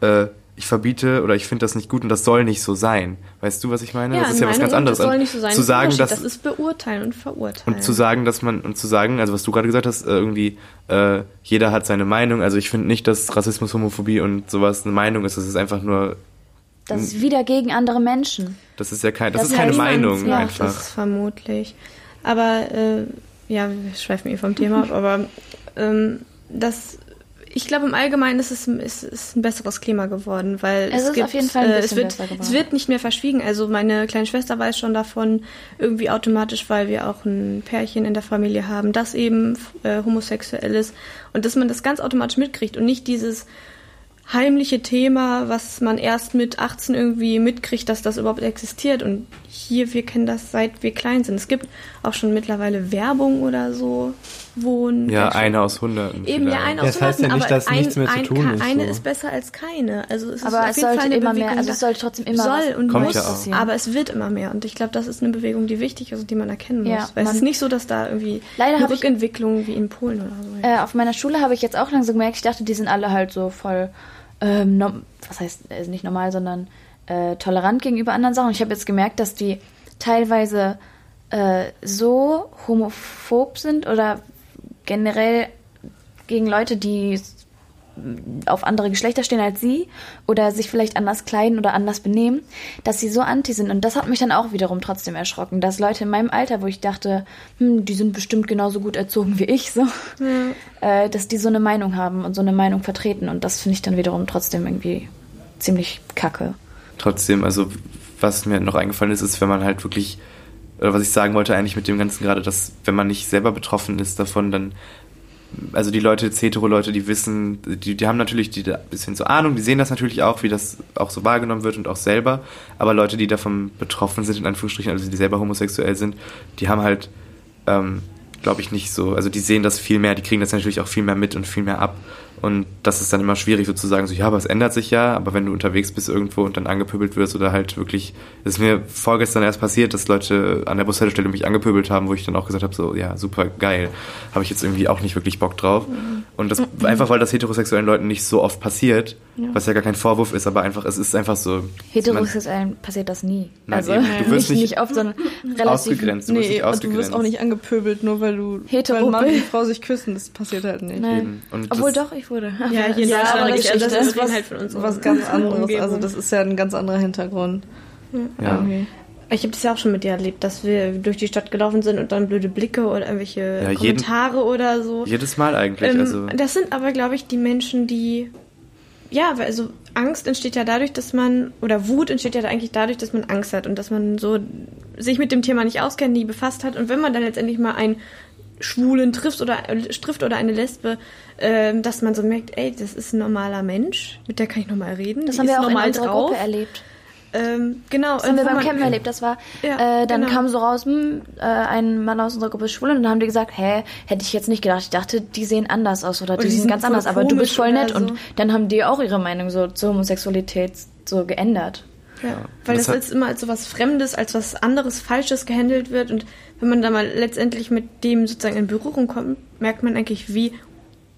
äh, ich verbiete oder ich finde das nicht gut und das soll nicht so sein. Weißt du, was ich meine? ja, das ist ja was ganz anderes. Das soll Und nicht so sein. Zu das ist sagen, dass, das ist beurteilen und verurteilen. und zu sagen, dass man, und zu sagen, also was du gerade gesagt hast, äh, irgendwie, äh, jeder hat seine Meinung. Also ich finde nicht, dass Rassismus, Homophobie und sowas eine Meinung ist. Das ist einfach nur, das ist wieder gegen andere Menschen. das ist ja kein, das, Das ist keine Meinung ja, einfach. Das ist vermutlich. Aber äh, ja, wir schweifen eh vom Thema ab, aber ähm, das ich glaube im Allgemeinen ist es ist, ist ein besseres Klima geworden, weil Es es, ist gibt, auf jeden Fall ein äh, es wird es wird nicht mehr verschwiegen. Also meine kleine Schwester weiß schon davon irgendwie automatisch, weil wir auch ein Pärchen in der Familie haben, das eben äh, homosexuell ist und dass man das ganz automatisch mitkriegt und nicht dieses heimliche Thema, was man erst mit 18 irgendwie mitkriegt, dass das überhaupt existiert. Und hier, wir kennen das seit wir klein sind. Es gibt auch schon mittlerweile Werbung oder so, wo ein Ja, eine aus hunderten. Eben ja eine aus Das heißt ja hunderten, nicht, aber dass nichts mehr zu ein, tun ein, ist, Eine so. ist besser als keine. Also es ist Aber auf es jeden Fall sollte eine immer mehr, Bewegung also da- es sollte trotzdem immer soll was und Kommt muss, ja auch. aber es wird immer mehr und ich glaube, das ist eine Bewegung, die wichtig ist und die man erkennen muss. Ja, Weil es ist nicht so, dass da irgendwie Leider eine hab ich- Rückentwicklung wie in Polen oder so. Äh, auf meiner Schule habe ich jetzt auch langsam gemerkt, ich dachte, die sind alle halt so voll, ähm, nom- was heißt, äh, nicht normal, sondern äh, tolerant gegenüber anderen Sachen. Ich habe jetzt gemerkt, dass die teilweise äh, so homophob sind oder generell gegen Leute, die auf andere Geschlechter stehen als sie oder sich vielleicht anders kleiden oder anders benehmen, dass sie so anti sind. Und das hat mich dann auch wiederum trotzdem erschrocken, dass Leute in meinem Alter, wo ich dachte, hm, die sind bestimmt genauso gut erzogen wie ich, so, äh, dass die so eine Meinung haben und so eine Meinung vertreten. Und das finde ich dann wiederum trotzdem irgendwie ziemlich kacke. Trotzdem, also was mir noch eingefallen ist, ist, wenn man halt wirklich, oder was ich sagen wollte eigentlich mit dem Ganzen gerade, dass wenn man nicht selber betroffen ist davon, dann, also die Leute, jetzt Hetero-Leute, die wissen, die, die haben natürlich ein bisschen so Ahnung, die sehen das natürlich auch, wie das auch so wahrgenommen wird und auch selber, aber Leute, die davon betroffen sind, in Anführungsstrichen, also die selber homosexuell sind, die haben halt, ähm, glaube ich, nicht so, also die sehen das viel mehr, die kriegen das natürlich auch viel mehr mit und viel mehr ab. Und das ist dann immer schwierig, so zu sagen, so, ja, aber es ändert sich ja, aber wenn du unterwegs bist irgendwo und dann angepöbelt wirst oder halt wirklich, es ist mir vorgestern erst passiert, dass Leute an der Bushaltestelle mich angepöbelt haben, wo ich dann auch gesagt habe, so, ja, super geil, habe ich jetzt irgendwie auch nicht wirklich Bock drauf. Und das einfach, weil das heterosexuellen Leuten nicht so oft passiert, was ja gar kein Vorwurf ist, aber einfach, es ist einfach so. Heterosexuellen passiert das nie. Nein, also eben. Du wirst nicht, nicht oft, sondern relativ. ausgegrenzt, du wirst Nee, nicht und du ausgegrenzt. wirst auch nicht angepöbelt, nur weil du Hetero weil Mann und Frau sich küssen. Das passiert halt nicht. Nein. Und Obwohl das- doch, ich wurde. Ja, hier in Ja, aber das, das ist was, halt von unserer was ganz anderes. Umgebung. Also das ist ja ein ganz anderer Hintergrund. Ja. Irgendwie. Ich habe das ja auch schon mit dir erlebt, dass wir durch die Stadt gelaufen sind und dann blöde Blicke oder irgendwelche Ja, jeden- Kommentare oder so. Jedes Mal eigentlich, Ähm, also. Das sind aber, glaube ich, die Menschen, die. Ja, weil also Angst entsteht ja dadurch, dass man. Oder Wut entsteht ja eigentlich dadurch, dass man Angst hat und dass man so sich mit dem Thema nicht auskennt, nie befasst hat. Und wenn man dann letztendlich mal einen Schwulen trifft oder, äh, trifft oder eine Lesbe, ähm, dass man so merkt, ey, das ist ein normaler Mensch, mit der kann ich nochmal reden. Das die haben wir ist auch in unserer drauf. Gruppe erlebt. Ähm, genau. Das haben wir beim man- Campen erlebt. Das war, Ja, äh, dann genau. kam so raus, hm, äh, ein Mann aus unserer Gruppe ist schwul und dann haben die gesagt, hä, hätte ich jetzt nicht gedacht. Ich dachte, die sehen anders aus oder, die, die sind sind ganz anders, aber du bist voll nett. so. Und dann haben die auch ihre Meinung so zur Homosexualität so geändert. Ja, weil das das, hat- als immer als so was Fremdes, als was anderes, Falsches gehandelt wird. Und wenn man da mal letztendlich mit dem sozusagen in Berührung kommt, merkt man eigentlich, wie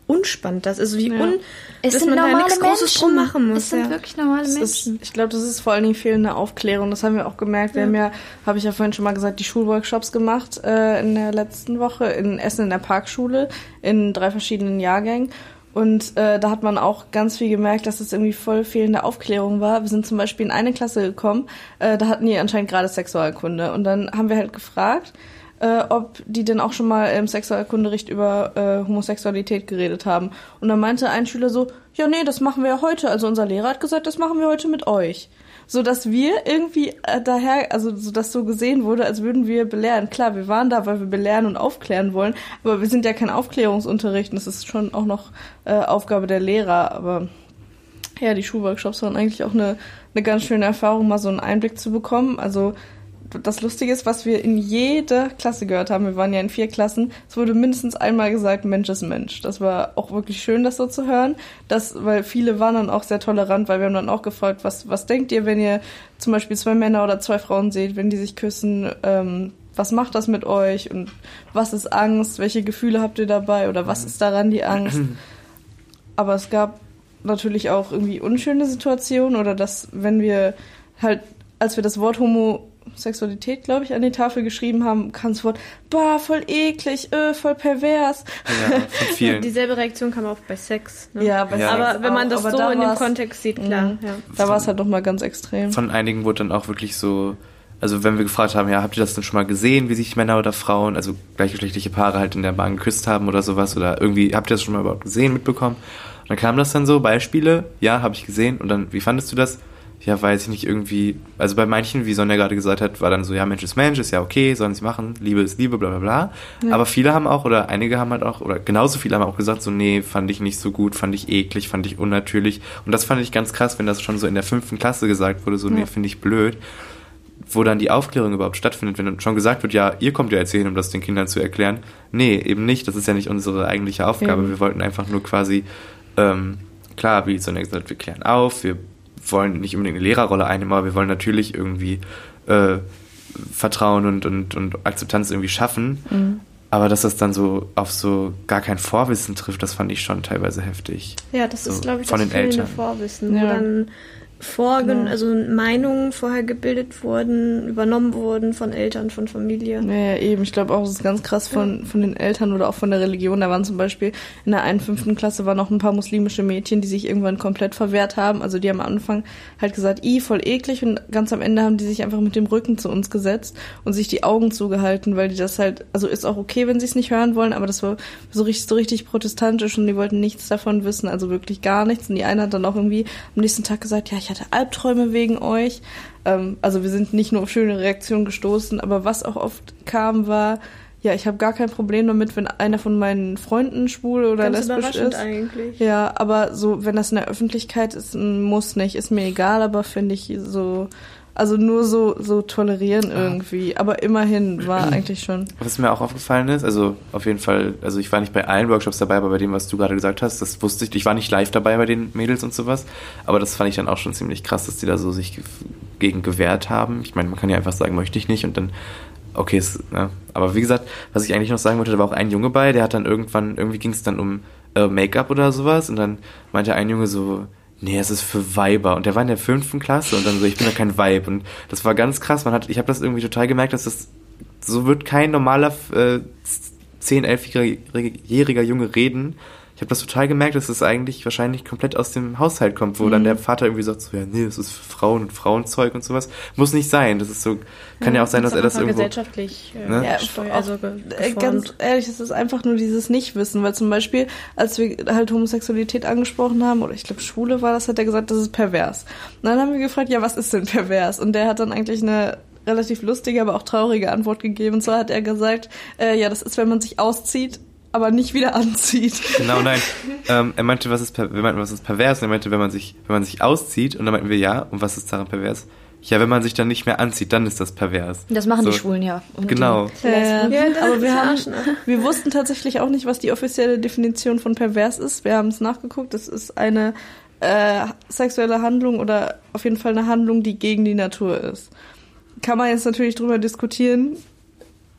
unspannend das ist, wie Ja. un, Es dass man da nichts Großes Menschen. drum machen muss. Es sind ja. wirklich normale Das ist, Menschen. ich glaube, das ist vor allen Dingen fehlende Aufklärung. Das haben wir auch gemerkt. Wir haben ja, habe ich ja vorhin schon mal gesagt, die Schulworkshops gemacht äh, in der letzten Woche in Essen in der Parkschule in drei verschiedenen Jahrgängen. Und äh, da hat man auch ganz viel gemerkt, dass es irgendwie voll fehlende Aufklärung war. Wir sind zum Beispiel in eine Klasse gekommen, äh, da hatten die anscheinend gerade Sexualkunde. Und dann haben wir halt gefragt, äh, ob die denn auch schon mal im Sexualkunderecht über äh, Homosexualität geredet haben. Und dann meinte ein Schüler so, ja nee, das machen wir ja heute. Also unser Lehrer hat gesagt, das machen wir heute mit euch. So dass wir irgendwie äh, daher, also so dass so gesehen wurde, als würden wir belehren. Klar, wir waren da, weil wir belehren und aufklären wollen, aber wir sind ja kein Aufklärungsunterricht. Und das ist schon auch noch äh, Aufgabe der Lehrer. Aber ja, die Schulworkshops waren eigentlich auch eine, eine ganz schöne Erfahrung, mal so einen Einblick zu bekommen. Also das Lustige ist, was wir in jeder Klasse gehört haben, wir waren ja in vier Klassen, es wurde mindestens einmal gesagt, Mensch ist Mensch. Das war auch wirklich schön, das so zu hören. Das, weil viele waren dann auch sehr tolerant, weil wir haben dann auch gefragt, was, was denkt ihr, wenn ihr zum Beispiel zwei Männer oder zwei Frauen seht, wenn die sich küssen, ähm, was macht das mit euch und was ist Angst, welche Gefühle habt ihr dabei oder was ist daran die Angst? Aber es gab natürlich auch irgendwie unschöne Situationen oder dass, wenn wir halt, als wir das Wort Homosexualität, glaube ich, an die Tafel geschrieben haben, kam das Wort, bah, voll eklig, äh, voll pervers. Ja, von vielen. Dieselbe Reaktion kam auch bei Sex. Ne? Ja, bei Ja. Sex Aber wenn man das so da in dem Kontext sieht, klar. Mhm. Ja. Da war es halt nochmal ganz extrem. Von einigen wurde dann auch wirklich so, also wenn wir gefragt haben, ja, habt ihr das denn schon mal gesehen, wie sich Männer oder Frauen, also gleichgeschlechtliche Paare halt in der Bahn geküsst haben oder sowas oder irgendwie, habt ihr das schon mal überhaupt gesehen, mitbekommen? Und dann kam das dann so, Beispiele, ja, habe ich gesehen und dann, wie fandest du das? Ja, weiß ich nicht, irgendwie, also bei manchen, wie Sonja gerade gesagt hat, war dann so, ja, Mensch ist Mensch, ist ja okay, sollen sie machen, Liebe ist Liebe, bla bla bla. Aber viele haben auch, oder einige haben halt auch, oder genauso viele haben auch gesagt, so, nee, fand ich nicht so gut, fand ich eklig, fand ich unnatürlich. Und das fand ich ganz krass, wenn das schon so in der fünften Klasse gesagt wurde, so, nee, finde ich blöd wo dann die Aufklärung überhaupt stattfindet, wenn dann schon gesagt wird, ja, ihr kommt ja jetzt hin, um das den Kindern zu erklären. Nee, eben nicht. Das ist ja nicht unsere eigentliche Aufgabe. Ja. Wir wollten einfach nur quasi, ähm, klar, wie Sonja gesagt wir klären auf, wir wollen nicht unbedingt eine Lehrerrolle einnehmen, aber wir wollen natürlich irgendwie äh, Vertrauen und, und, und Akzeptanz irgendwie schaffen. Mhm. Aber dass das dann so auf so gar kein Vorwissen trifft, das fand ich schon teilweise heftig. Ja, das So, ist, glaube ich, von das den fehlende Eltern. Vorwissen, Ja. wo dann vorgen Genau. also Meinungen vorher gebildet wurden, übernommen wurden von Eltern, von Familie. Ja, ja, eben. Ich glaube auch, es ist ganz krass von, von den Eltern oder auch von der Religion. Da waren zum Beispiel in der einen fünften Klasse waren noch ein paar muslimische Mädchen, die sich irgendwann komplett verwehrt haben. Also die haben am Anfang halt gesagt, i, voll eklig. Und ganz am Ende haben die sich einfach mit dem Rücken zu uns gesetzt und sich die Augen zugehalten, weil die das halt, also ist auch okay, wenn sie es nicht hören wollen, aber das war so richtig, so richtig protestantisch und die wollten nichts davon wissen, also wirklich gar nichts. Und die eine hat dann auch irgendwie am nächsten Tag gesagt, ja, ich hatte Albträume wegen euch. Ähm, also wir sind nicht nur auf schöne Reaktionen gestoßen, aber was auch oft kam, war, ja, ich habe gar kein Problem damit, wenn einer von meinen Freunden schwul oder Ganz lesbisch ist. eigentlich. Ja, aber so, wenn das in der Öffentlichkeit ist, muss nicht. Ist mir egal, aber finde ich so, also nur so, so tolerieren irgendwie. Aber immerhin war eigentlich schon. Was mir auch aufgefallen ist, also auf jeden Fall, also ich war nicht bei allen Workshops dabei, aber bei dem, was du gerade gesagt hast, das wusste ich, ich war nicht live dabei bei den Mädels und sowas, aber das fand ich dann auch schon ziemlich krass, dass die da so sich ge- gegen gewehrt haben. Ich meine, man kann ja einfach sagen, möchte ich nicht und dann, okay, es, ne? aber wie gesagt, was ich eigentlich noch sagen wollte, da war auch ein Junge bei, der hat dann irgendwann, irgendwie ging es dann um äh, Make-up oder sowas und dann meinte ein Junge so, nee, es ist für Weiber. Und der war in der fünften Klasse und dann so, ich bin ja kein Weib. Und das war ganz krass. Man hat, ich habe das irgendwie total gemerkt, dass das so wird kein normaler äh, 10, 11-jähriger Junge reden. Ich habe das total gemerkt, dass es eigentlich wahrscheinlich komplett aus dem Haushalt kommt, wo dann der Vater irgendwie sagt so, ja, nee, das ist für Frauen und Frauenzeug und sowas. Muss nicht sein. Das ist so, kann ja, auch sein, dass er das irgendwo. gesellschaftlich äh, Ne? Ja, also Äh, ganz ehrlich, es ist einfach nur dieses Nichtwissen, weil zum Beispiel, als wir halt Homosexualität angesprochen haben, oder ich glaube Schwule war das, hat er gesagt, das ist pervers. Und dann haben wir gefragt, ja, was ist denn pervers? Und der hat dann eigentlich eine relativ lustige, aber auch traurige Antwort gegeben. Und zwar hat er gesagt, äh, ja, das ist, wenn man sich auszieht, aber nicht wieder anzieht. Genau, nein. ähm, er meinte, was ist, per wir meinten, was ist pervers? Und er meinte, wenn man sich, wenn man sich auszieht, und dann meinten wir ja, und was ist daran pervers? Ja, wenn man sich dann nicht mehr anzieht, dann ist das pervers. Das machen So. die Schwulen ja. Und Genau. Ja, aber wir haben, wir wussten tatsächlich auch nicht, was die offizielle Definition von pervers ist. Wir haben es nachgeguckt. Das ist eine äh, sexuelle Handlung oder auf jeden Fall eine Handlung, die gegen die Natur ist. Kann man jetzt natürlich drüber diskutieren.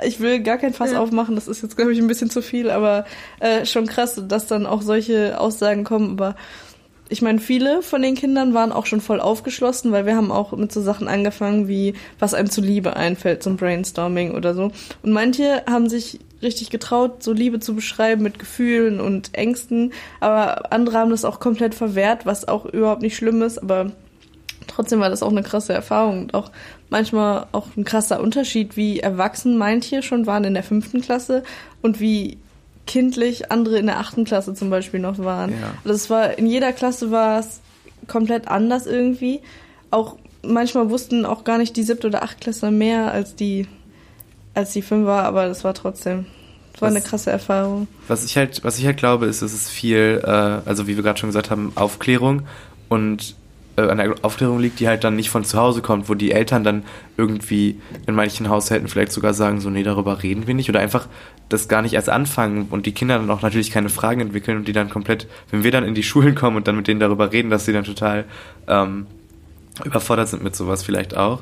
Ich will gar kein Fass Ja. aufmachen, das ist jetzt, glaube ich, ein bisschen zu viel, aber äh, schon krass, dass dann auch solche Aussagen kommen. Aber ich meine, viele von den Kindern waren auch schon voll aufgeschlossen, weil wir haben auch mit so Sachen angefangen wie, was einem zu Liebe einfällt, zum Brainstorming oder so. Und manche haben sich richtig getraut, so Liebe zu beschreiben mit Gefühlen und Ängsten, aber andere haben das auch komplett verwehrt, was auch überhaupt nicht schlimm ist, aber trotzdem war das auch eine krasse Erfahrung und auch manchmal auch ein krasser Unterschied, wie erwachsen manche schon waren in der fünften Klasse und wie kindlich andere in der achten Klasse zum Beispiel noch waren. Ja. Das war in jeder Klasse war es komplett anders irgendwie. Auch manchmal wussten auch gar nicht die siebte oder achtklässler mehr als die als die Fünfer, aber das war trotzdem das war Was- eine krasse Erfahrung. Was ich halt, was ich halt glaube, ist, es ist viel, äh, also wie wir gerade schon gesagt haben, Aufklärung und an der Aufklärung liegt, die halt dann nicht von zu Hause kommt, wo die Eltern dann irgendwie in manchen Haushalten vielleicht sogar sagen, so, nee, darüber reden wir nicht oder einfach das gar nicht erst anfangen und die Kinder dann auch natürlich keine Fragen entwickeln und die dann komplett, wenn wir dann in die Schulen kommen und dann mit denen darüber reden, dass sie dann total ähm, überfordert sind mit sowas vielleicht auch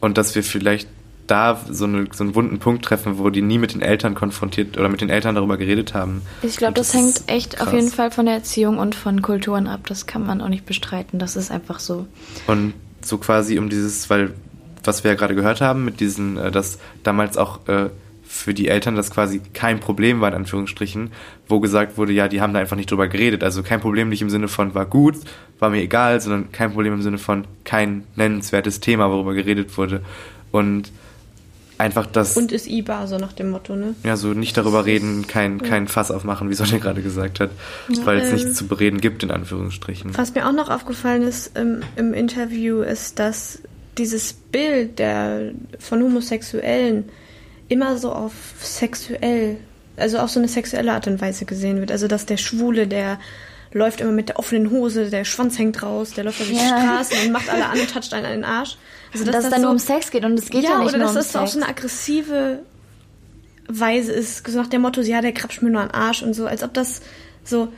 und dass wir vielleicht da so, eine, so einen wunden Punkt treffen, wo die nie mit den Eltern konfrontiert oder mit den Eltern darüber geredet haben. Ich glaube, das, ist hängt echt auf krass. jeden Fall von der Erziehung und von Kulturen ab. Das kann man auch nicht bestreiten. Das ist einfach so. Und so quasi um dieses, weil, was wir ja gerade gehört haben, mit diesen, äh, dass damals auch äh, für die Eltern das quasi kein Problem war, in Anführungsstrichen, wo gesagt wurde, ja, die haben da einfach nicht drüber geredet. Also kein Problem nicht im Sinne von war gut, war mir egal, sondern kein Problem im Sinne von kein nennenswertes Thema, worüber geredet wurde. Und einfach das, Und ist IBA, so nach dem Motto, ne? ja, so nicht darüber reden, kein, kein Fass aufmachen, wie Sonja gerade gesagt hat, weil es ähm, nichts zu bereden gibt, in Anführungsstrichen. Was mir auch noch aufgefallen ist ähm, im Interview, ist, dass dieses Bild der, von Homosexuellen immer so auf sexuell, also auf so eine sexuelle Art und Weise gesehen wird. Also dass der Schwule, der läuft immer mit der offenen Hose, der Schwanz hängt raus, der läuft auf die Ja. Straßen und macht alle an und toucht einen an den Arsch. Also, dass es dann nur um Sex geht und es geht ja, nicht oder nur dass um das so auf Sex. so eine aggressive Weise ist, so nach dem Motto, ja, der krapscht mir nur an den Arsch und so, als ob das so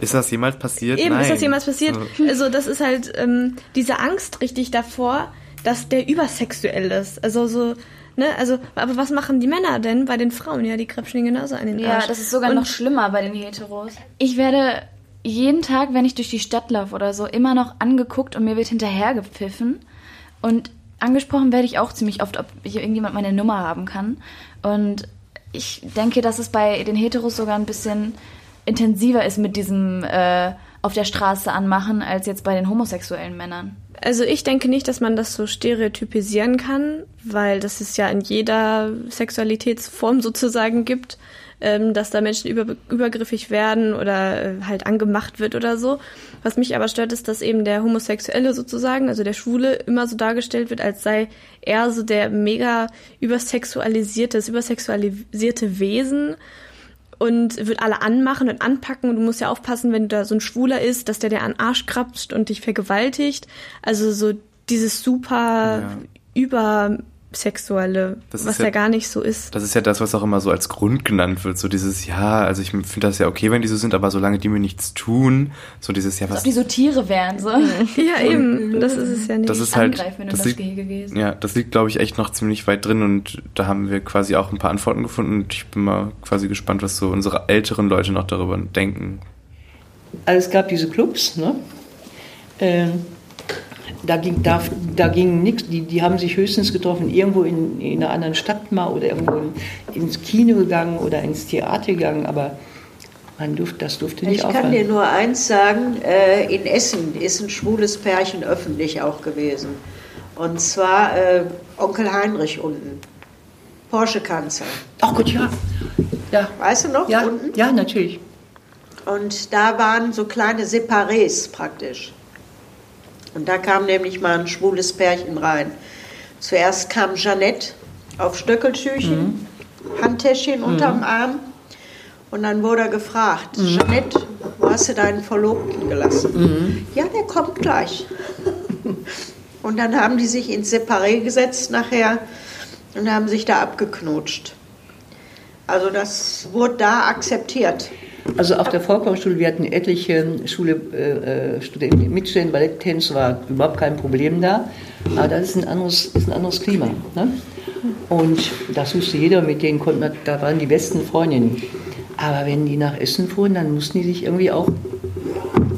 Ist das jemals passiert? Eben, Nein. ist das jemals passiert? So. Also, das ist halt ähm, diese Angst richtig davor, dass der übersexuell ist. Also so, ne, also, aber was machen die Männer denn bei den Frauen? Ja, die krapschen ihnen genauso an den Ja, Arsch. das ist sogar Und- noch schlimmer bei den Heteros. Ich werde jeden Tag, wenn ich durch die Stadt laufe oder so, immer noch angeguckt und mir wird hinterhergepfiffen. Und angesprochen werde ich auch ziemlich oft, ob hier irgendjemand meine Nummer haben kann. Und ich denke, dass es bei den Heteros sogar ein bisschen intensiver ist mit diesem äh, auf der Straße anmachen, als jetzt bei den homosexuellen Männern. Also ich denke nicht, dass man das so stereotypisieren kann, weil das es ja in jeder Sexualitätsform sozusagen gibt, ähm, dass da Menschen über, übergriffig werden oder äh, halt angemacht wird oder so. Was mich aber stört, ist, dass eben der Homosexuelle sozusagen, also der Schwule, immer so dargestellt wird, als sei er so der mega übersexualisierte, das übersexualisierte Wesen und wird alle anmachen und anpacken und du musst ja aufpassen, wenn da so ein Schwuler ist, dass der dir an den Arsch krapscht und dich vergewaltigt. Also so dieses super übersexuelle, Das was ja- ja gar nicht so ist. Das ist ja das, was auch immer so als Grund genannt wird. So dieses, ja, also ich finde das ja okay, wenn die so sind, aber solange die mir nichts tun, so dieses, ja, was. ob die so Tiere wären, so. Ja, eben. Das ist es ja nicht. Das ist halt. Das das liegt, gehst. ja, das liegt, glaube ich, echt noch ziemlich weit drin und da haben wir quasi auch ein paar Antworten gefunden und ich bin mal quasi gespannt, was so unsere älteren Leute noch darüber denken. Also es gab diese Clubs, ne? Ähm, da ging, da, da ging nichts, die, die haben sich höchstens getroffen, irgendwo in, in einer anderen Stadt mal oder irgendwo in, ins Kino gegangen oder ins Theater gegangen, aber man durfte, das durfte nicht Ich kann aufhören. dir nur eins sagen, äh, in Essen ist ein schwules Pärchen öffentlich auch gewesen. Und zwar äh, Onkel Heinrich unten, Porsche-Kanzler. Ach Gott, ja. ja. Weißt du noch? Ja, Unten? ja, natürlich. Und da waren so kleine Separés praktisch. Und da kam nämlich mal ein schwules Pärchen rein. Zuerst kam Jeannette auf Stöckelschüchen, Handtäschchen unterm Arm. Und dann wurde er gefragt, Jeannette, wo hast du deinen Verlobten gelassen? Ja, der kommt gleich. Und dann haben die sich ins Separé gesetzt nachher und haben sich da abgeknutscht. Also das wurde da akzeptiert. Also auf der Volkshochschule, wir hatten etliche Schule, äh, äh, Studenten mitstellen, Balletttänze war überhaupt kein Problem da. Aber das ist ein anderes, ist ein anderes Klima. Ne? Und das wusste jeder, mit denen konnten wir, da waren die besten Freundinnen. Aber wenn die nach Essen fuhren, dann mussten die sich irgendwie auch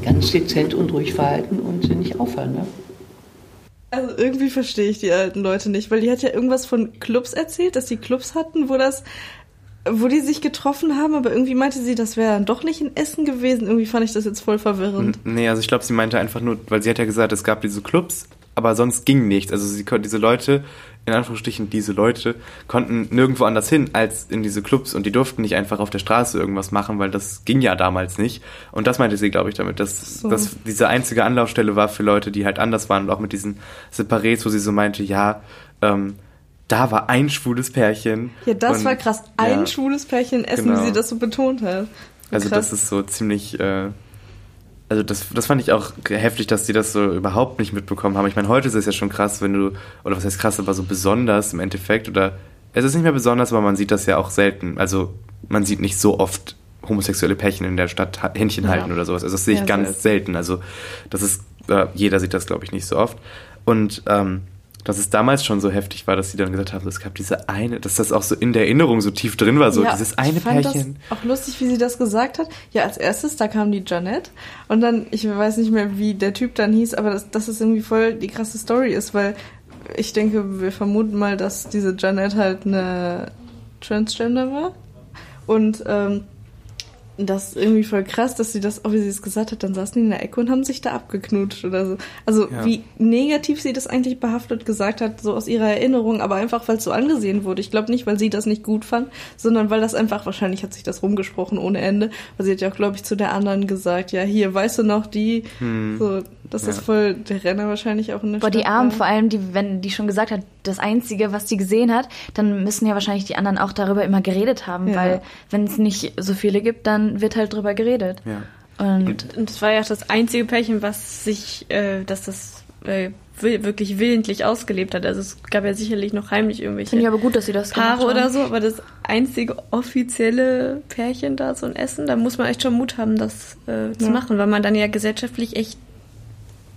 ganz dezent und ruhig verhalten und nicht auffallen. Ne? Also irgendwie verstehe ich die alten Leute nicht, weil die hat ja irgendwas von Clubs erzählt, dass die Clubs hatten, wo das, wo die sich getroffen haben, aber irgendwie meinte sie, das wäre dann doch nicht in Essen gewesen. Irgendwie fand ich das jetzt voll verwirrend. Nee, also ich glaube, sie meinte einfach nur, weil sie hat ja gesagt, es gab diese Clubs, aber sonst ging nichts. Also sie konnten diese Leute, in Anführungsstrichen diese Leute, konnten nirgendwo anders hin als in diese Clubs und die durften nicht einfach auf der Straße irgendwas machen, weil das ging ja damals nicht. Und das meinte sie, glaube ich, damit, dass, So. dass diese einzige Anlaufstelle war für Leute, die halt anders waren und auch mit diesen Separés, wo sie so meinte, ja, ähm, da war ein schwules Pärchen. Ja, das und, war krass. Ein ja, schwules Pärchen Essen, Genau. wie sie das so betont hat. Also das ist so ziemlich, äh, also das, das fand ich auch heftig, dass die das so überhaupt nicht mitbekommen haben. Ich meine, heute ist es ja schon krass, wenn du, oder was heißt krass, aber so besonders im Endeffekt, oder es ist nicht mehr besonders, aber man sieht das ja auch selten. Also man sieht nicht so oft homosexuelle Pärchen in der Stadt Händchen Ja. halten oder sowas. Also das sehe ich Ja, ganz selten. Also das ist, äh, jeder sieht das, glaube ich, nicht so oft. Und ähm, dass es damals schon so heftig war, dass sie dann gesagt haben, es gab diese eine, dass das auch so in der Erinnerung so tief drin war, so Ja, dieses eine ich fand Pärchen. Das auch lustig, wie sie das gesagt hat. Ja, als erstes, da kam die Janet und dann, ich weiß nicht mehr, wie der Typ dann hieß, aber dass, dass es irgendwie voll die krasse Story ist, weil ich denke, wir vermuten mal, dass diese Janet halt eine Transgender war und ähm, das ist irgendwie voll krass, dass sie das, auch wie sie es gesagt hat, dann saßen die in der Ecke und haben sich da abgeknutscht oder so. Also Ja. wie negativ sie das eigentlich behaftet gesagt hat, so aus ihrer Erinnerung, aber einfach, weil es so angesehen wurde. Ich glaube nicht, weil sie das nicht gut fand, sondern weil das einfach, wahrscheinlich hat sich das rumgesprochen ohne Ende, weil sie hat ja auch, glaube ich, zu der anderen gesagt, ja, hier, weißt du noch, die, so, das ist Ja. voll der Renner wahrscheinlich auch in der Boah, die Armen war. vor allem, die, wenn die schon gesagt hat, das Einzige, was die gesehen hat, dann müssen ja wahrscheinlich die anderen auch darüber immer geredet haben, Ja. weil wenn es nicht so viele gibt, dann wird halt drüber geredet. Ja. Und, Und es war ja auch das einzige Pärchen, was sich, äh, dass das äh, wirklich willentlich ausgelebt hat. Also es gab ja sicherlich noch heimlich irgendwelche finde ich aber gut, dass sie das Paare oder so, aber das einzige offizielle Pärchen da, so ein Essen, da muss man echt schon Mut haben, das äh, zu Ja. machen, weil man dann ja gesellschaftlich echt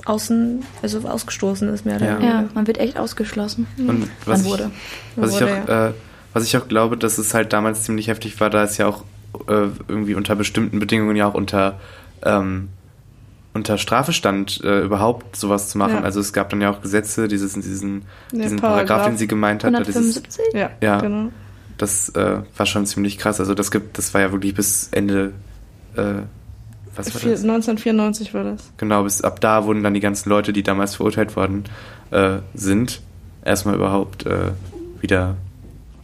außen, also ausgestoßen ist mehr oder Ja. weniger. Ja, man wird echt ausgeschlossen. Und was Man ich, wurde. Was, ich Wurde, auch, äh, was ich auch glaube, dass es halt damals ziemlich heftig war, da es ja auch äh, irgendwie unter bestimmten Bedingungen ja auch unter, ähm, unter Strafe stand, äh, überhaupt sowas zu machen. Ja. Also es gab dann ja auch Gesetze, dieses, diesen, Der diesen Paragraph, Paragraph. den sie gemeint hat, dieses, 175? Ja, Ja. genau. das äh, war schon ziemlich krass. Also das gibt, das war ja wirklich bis Ende, äh, was war Vier- das? 1994 war das. Genau, bis ab da wurden dann die ganzen Leute, die damals verurteilt worden äh, sind, erstmal überhaupt äh, wieder,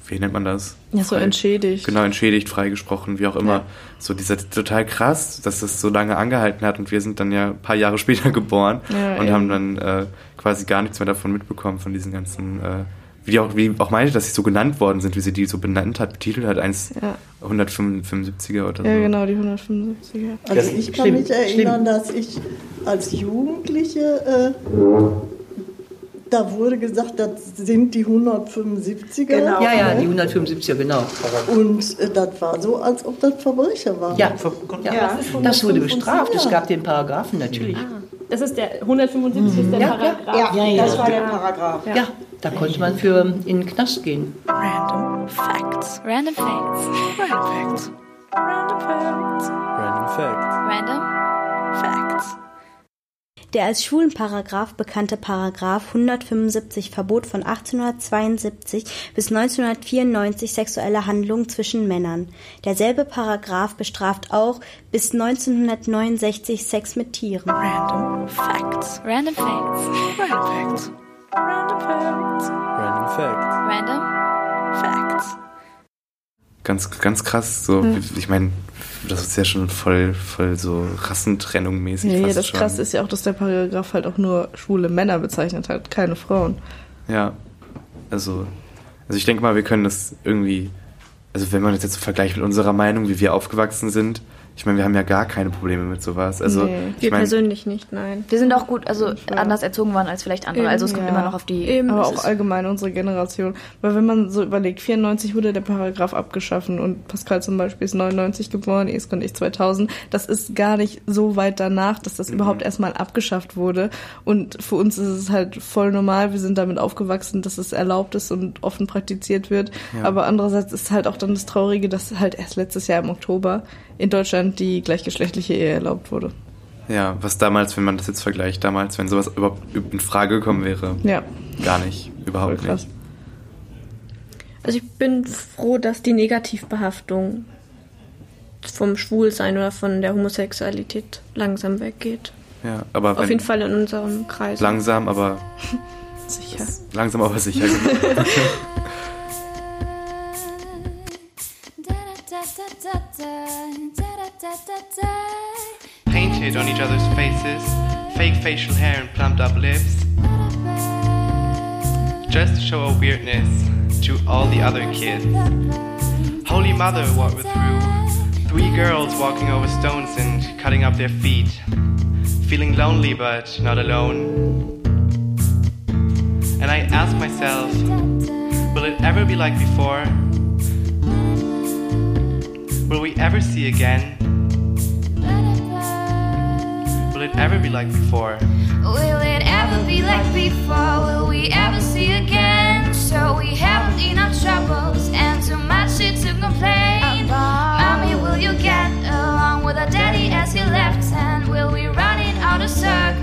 wie nennt man das? Ja, so entschädigt. Genau, entschädigt, freigesprochen, wie auch immer. Ja. So dieser total krass, dass das so lange angehalten hat und wir sind dann ja ein paar Jahre später geboren Ja, und eben. haben dann äh, quasi gar nichts mehr davon mitbekommen, von diesen ganzen, äh, wie auch, wie auch meinte, dass sie so genannt worden sind, wie sie die so benannt hat, betitelt hat, eins Ja. 175er oder so. Ja, genau, die 175er. Also ich kann schlimm, mich erinnern, dass ich als Jugendliche, äh, da wurde gesagt, das sind die 175er. Genau. Ja, ja, die 175er, genau. Und äh, das war so, als ob das Verbrecher waren. Ja, ja. das wurde bestraft. Es gab den Paragraphen natürlich. Das ist der 175 ist der Ja, Paragraph. Ja, Ja, ja. das war der Paragraph. Ja, da konnte man für in den Knast gehen. Random Facts. Random Facts. Random Facts. Random Facts. Random Fact. Random Facts. Der als Schwulenparagraph bekannte Paragraph 175 verbot von 1872 bis 1994 sexuelle Handlungen zwischen Männern. Derselbe Paragraph bestraft auch bis 1969 Sex mit Tieren. Random Facts. Random Facts. Random Facts. Random Facts. Ganz, ganz krass. So, ich meine, das ist ja schon voll, voll so Rassentrennung mäßig. Ja, ja, das schon. Krasse ist ja auch, dass der Paragraph halt auch nur schwule Männer bezeichnet hat, keine Frauen. Ja, also, also ich denke mal, wir können das irgendwie, also wenn man das jetzt so vergleicht mit unserer Meinung, wie wir aufgewachsen sind, ich meine, wir haben ja gar keine Probleme mit sowas. Also, Nee. ich Wir meine, persönlich nicht, nein. Wir sind auch gut, also anders erzogen worden als vielleicht andere. Eben, also es kommt ja. immer noch auf die. Eben, Aber auch allgemein unsere Generation. Weil wenn man so überlegt, 94 wurde der Paragraph abgeschaffen und Pascal zum Beispiel ist 99 geboren, Esk und ich 2000. Das ist gar nicht so weit danach, dass Mhm. das überhaupt erstmal abgeschafft wurde. Und für uns ist es halt voll normal. Wir sind damit aufgewachsen, dass es erlaubt ist und offen praktiziert wird. Ja. Aber andererseits ist halt auch dann das Traurige, dass halt erst letztes Jahr im Oktober in Deutschland die gleichgeschlechtliche Ehe erlaubt wurde. ja, was damals, wenn man das jetzt vergleicht, damals, wenn sowas überhaupt in Frage gekommen wäre, Ja, gar nicht, voll überhaupt krass. nicht. Also ich bin froh, dass die Negativbehaftung vom Schwulsein oder von der Homosexualität langsam weggeht. Ja, aber Auf jeden Fall in unserem Kreis. langsam, aber Sicher. langsam, aber sicher. Painted on each other's faces, fake facial hair and plumped up lips. Just to show a weirdness to all the other kids. Holy Mother walked through, three girls walking over stones and cutting up their feet. Feeling lonely but not alone. And I ask myself, will it ever be like before? Will we ever see again? Will it ever be like before? Will it ever be like before? Will we ever see again? So we haven't enough troubles and too much shit to complain. Mommy, will you get along with our daddy as he left? And will we run in out of circles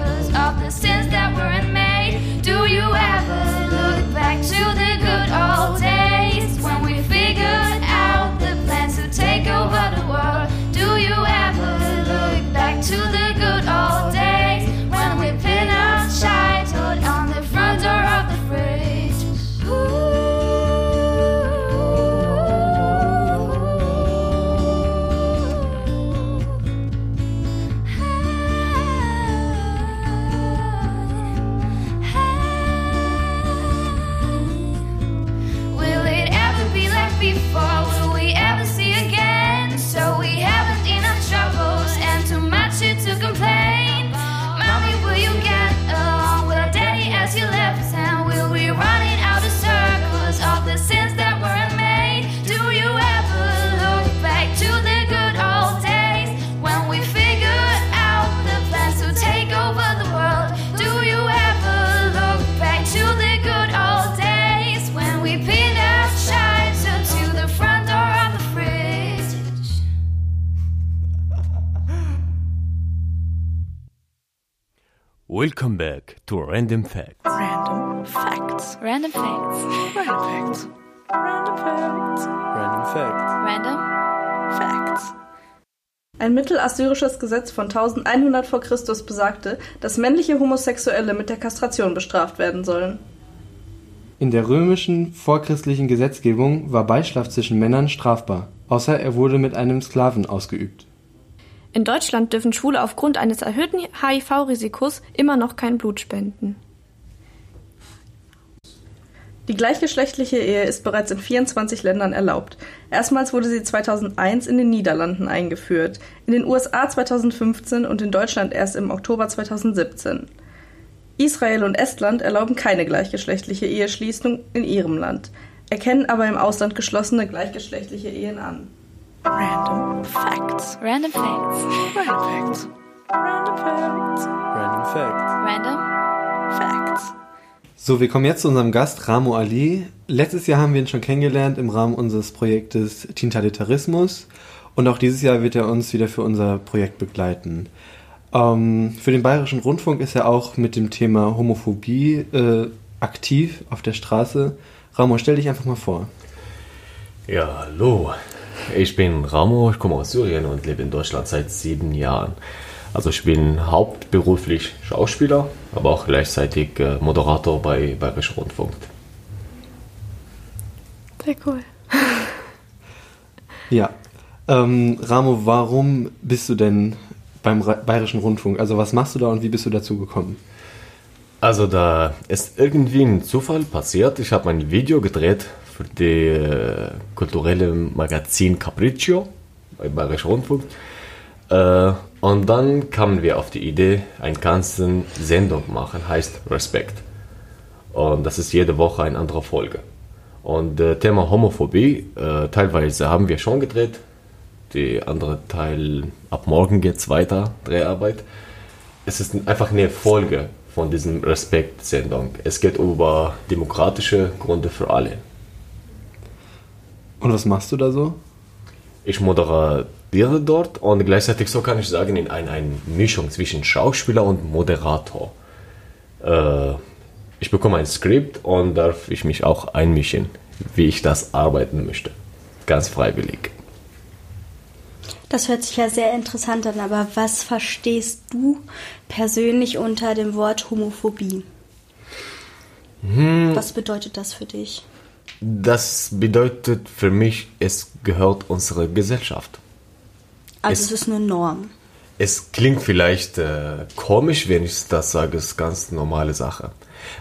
Welcome back to Random Facts. Random Facts. Random Facts. Random Facts. Random Facts. Random Facts. Random Facts. Ein mittelassyrisches Gesetz von 1100 vor Christus besagte, dass männliche Homosexuelle mit der Kastration bestraft werden sollen. In der römischen vorchristlichen Gesetzgebung war Beischlaf zwischen Männern strafbar, außer er wurde mit einem Sklaven ausgeübt. In Deutschland dürfen Schwule aufgrund eines erhöhten HIV-Risikos immer noch kein Blut spenden. Die gleichgeschlechtliche Ehe ist bereits in 24 Ländern erlaubt. Erstmals wurde sie 2001 in den Niederlanden eingeführt, in den USA 2015 und in Deutschland erst im Oktober 2017. Israel und Estland erlauben keine gleichgeschlechtliche Eheschließung in ihrem Land, erkennen aber im Ausland geschlossene gleichgeschlechtliche Ehen an. Random Facts. Random Facts. Random Facts. Random Facts. Random Facts. Random Facts. So, wir kommen jetzt zu unserem Gast Ramo Ali. Letztes Jahr haben wir ihn schon kennengelernt im Rahmen unseres Projektes Tintalitarismus und auch dieses Jahr wird er uns wieder für unser Projekt begleiten. Ähm, für den Bayerischen Rundfunk ist er auch mit dem Thema Homophobie äh, aktiv auf der Straße. Ramo, stell dich einfach mal vor. Ja, hallo. Ich bin Ramo, ich komme aus Syrien und lebe in Deutschland seit sieben Jahren. Also ich bin hauptberuflich Schauspieler, aber auch gleichzeitig äh, Moderator bei Bayerisch Rundfunk. Sehr cool. Ja. Ähm, Ramo, warum bist du denn beim Bayerischen Rundfunk? Also was machst du da und wie bist du dazu gekommen? Also da ist irgendwie ein Zufall passiert. Ich habe ein Video gedreht für die äh, kulturelle Magazin Capriccio bei Bayerisch Rundfunk. Äh, und dann kamen wir auf die Idee, eine ganze Sendung machen, heißt Respekt. Und das ist jede Woche eine andere Folge. Und äh, Thema Homophobie, äh, teilweise haben wir schon gedreht. Die andere Teil, ab morgen geht es weiter, Dreharbeit. Es ist einfach eine Folge von diesem Respekt-Sendung. Es geht über demokratische Gründe für alle. Und was machst du da so? Ich moderiere dort und gleichzeitig, so kann ich sagen, in eine, eine Mischung zwischen Schauspieler und Moderator. Äh, ich bekomme ein Skript und darf ich mich auch einmischen, wie ich das arbeiten möchte. Ganz freiwillig. Das hört sich ja sehr interessant an, aber was verstehst du persönlich unter dem Wort Homophobie? Hm, Was bedeutet das für dich? Das bedeutet für mich, es gehört unserer Gesellschaft. Also Es- es ist eine Norm. Es klingt vielleicht äh, komisch, wenn ich das sage, es ist ganz normale Sache.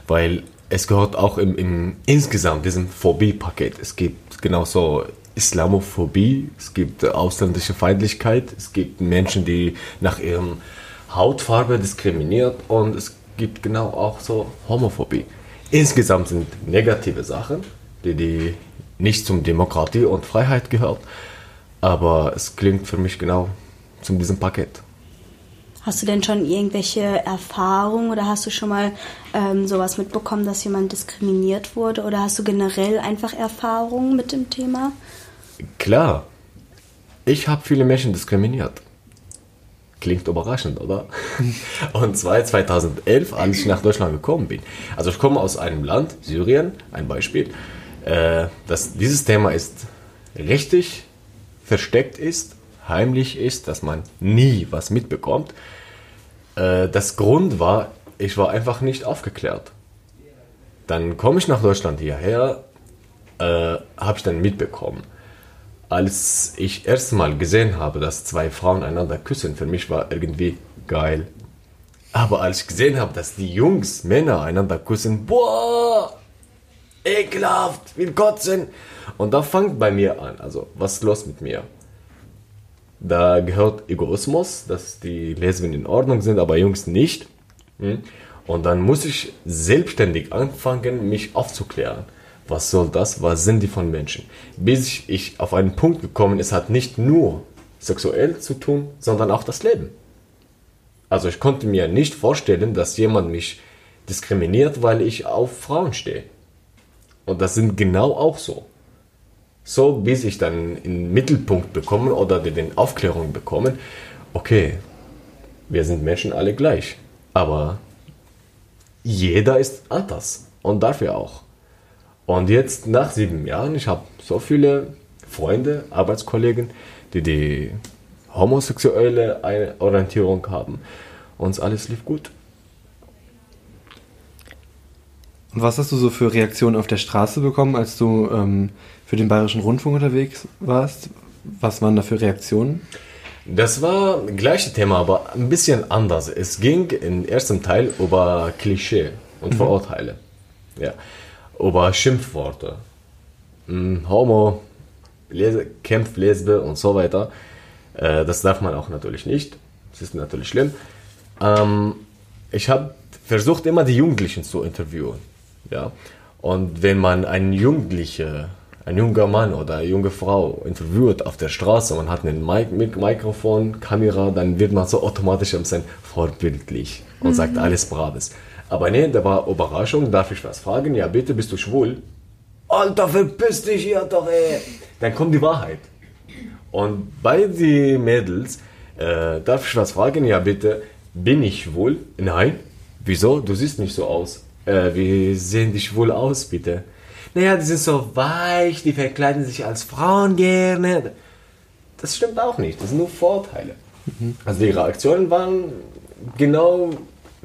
Weil es gehört auch im, im insgesamt diesem Phobie-Paket. Es gibt genauso Islamophobie, es gibt ausländische Feindlichkeit, es gibt Menschen, die nach ihrem Hautfarbe diskriminiert und es gibt genau auch so Homophobie. Insgesamt sind negative Sachen, die, die nicht zum Demokratie und Freiheit gehört, aber es klingt für mich genau zu diesem Paket. Hast du denn schon irgendwelche Erfahrungen oder hast du schon mal ähm, sowas mitbekommen, dass jemand diskriminiert wurde? Oder hast du generell einfach Erfahrungen mit dem Thema? Klar, ich habe viele Menschen diskriminiert. Klingt überraschend, oder? Und zwar 2011, als ich nach Deutschland gekommen bin. Also ich komme aus einem Land, Syrien, ein Beispiel, äh, dass dieses Thema ist richtig versteckt ist, heimlich ist, dass man nie was mitbekommt. Äh, das Grund war, ich war einfach nicht aufgeklärt. Dann komme ich nach Deutschland hierher, äh, habe ich dann mitbekommen. Als ich erstmal gesehen habe, dass zwei Frauen einander küssen, für mich war irgendwie geil. Aber als ich gesehen habe, dass die Jungs, Männer einander küssen, boah, ekelhaft, will kotzen. Und da fängt bei mir an, also was ist los mit mir? Da gehört Egoismus, dass die Lesben in Ordnung sind, aber Jungs nicht. Hm? Und dann muss ich selbstständig anfangen, mich aufzuklären. Was soll das? Was sind die von Menschen? Bis ich, ich auf einen Punkt gekommen, es hat nicht nur sexuell zu tun, sondern auch das Leben. Also ich konnte mir nicht vorstellen, dass jemand mich diskriminiert, weil ich auf Frauen stehe. Und das sind genau auch so. So, bis ich dann in den Mittelpunkt bekommen oder den Aufklärung bekommen, okay, wir sind Menschen alle gleich. Aber jeder ist anders und dafür auch. Und jetzt nach sieben Jahren, ich habe so viele Freunde, Arbeitskollegen, die die homosexuelle Orientierung haben. Uns alles lief gut. Und was hast du so für Reaktionen auf der Straße bekommen, als du ähm, für den Bayerischen Rundfunk unterwegs warst? Was waren da für Reaktionen? Das war gleiche Thema, aber ein bisschen anders. Es ging im ersten Teil über Klischee und Mhm. Vorurteile. Ja. Über Schimpfworte. Mm, Homo, Lese, Kämpf, Lesbe und so weiter. Äh, das darf man auch natürlich nicht. Das ist natürlich schlimm. Ähm, ich habe versucht, immer die Jugendlichen zu interviewen. Ja. Und wenn man einen Jugendliche, ein junger Mann oder eine junge Frau interviewt auf der Straße, man hat ein Mic Mik Mikrofon, Kamera, dann wird man so automatisch ein bisschen vorbildlich und Mhm. sagt alles Braves. Aber nee, da war Überraschung, darf ich was fragen? Ja, bitte, bist du schwul? Alter, verpiss dich hier doch, ey! Dann kommt die Wahrheit. Und bei den Mädels, äh, darf ich was fragen? Ja, bitte, bin ich schwul? Nein. Wieso? Du siehst nicht so aus. Äh, wie sehen die schwul aus, bitte? Naja, die sind so weich, die verkleiden sich als Frauen gerne. Das stimmt auch nicht, das sind nur Vorteile. Also die Reaktionen waren genau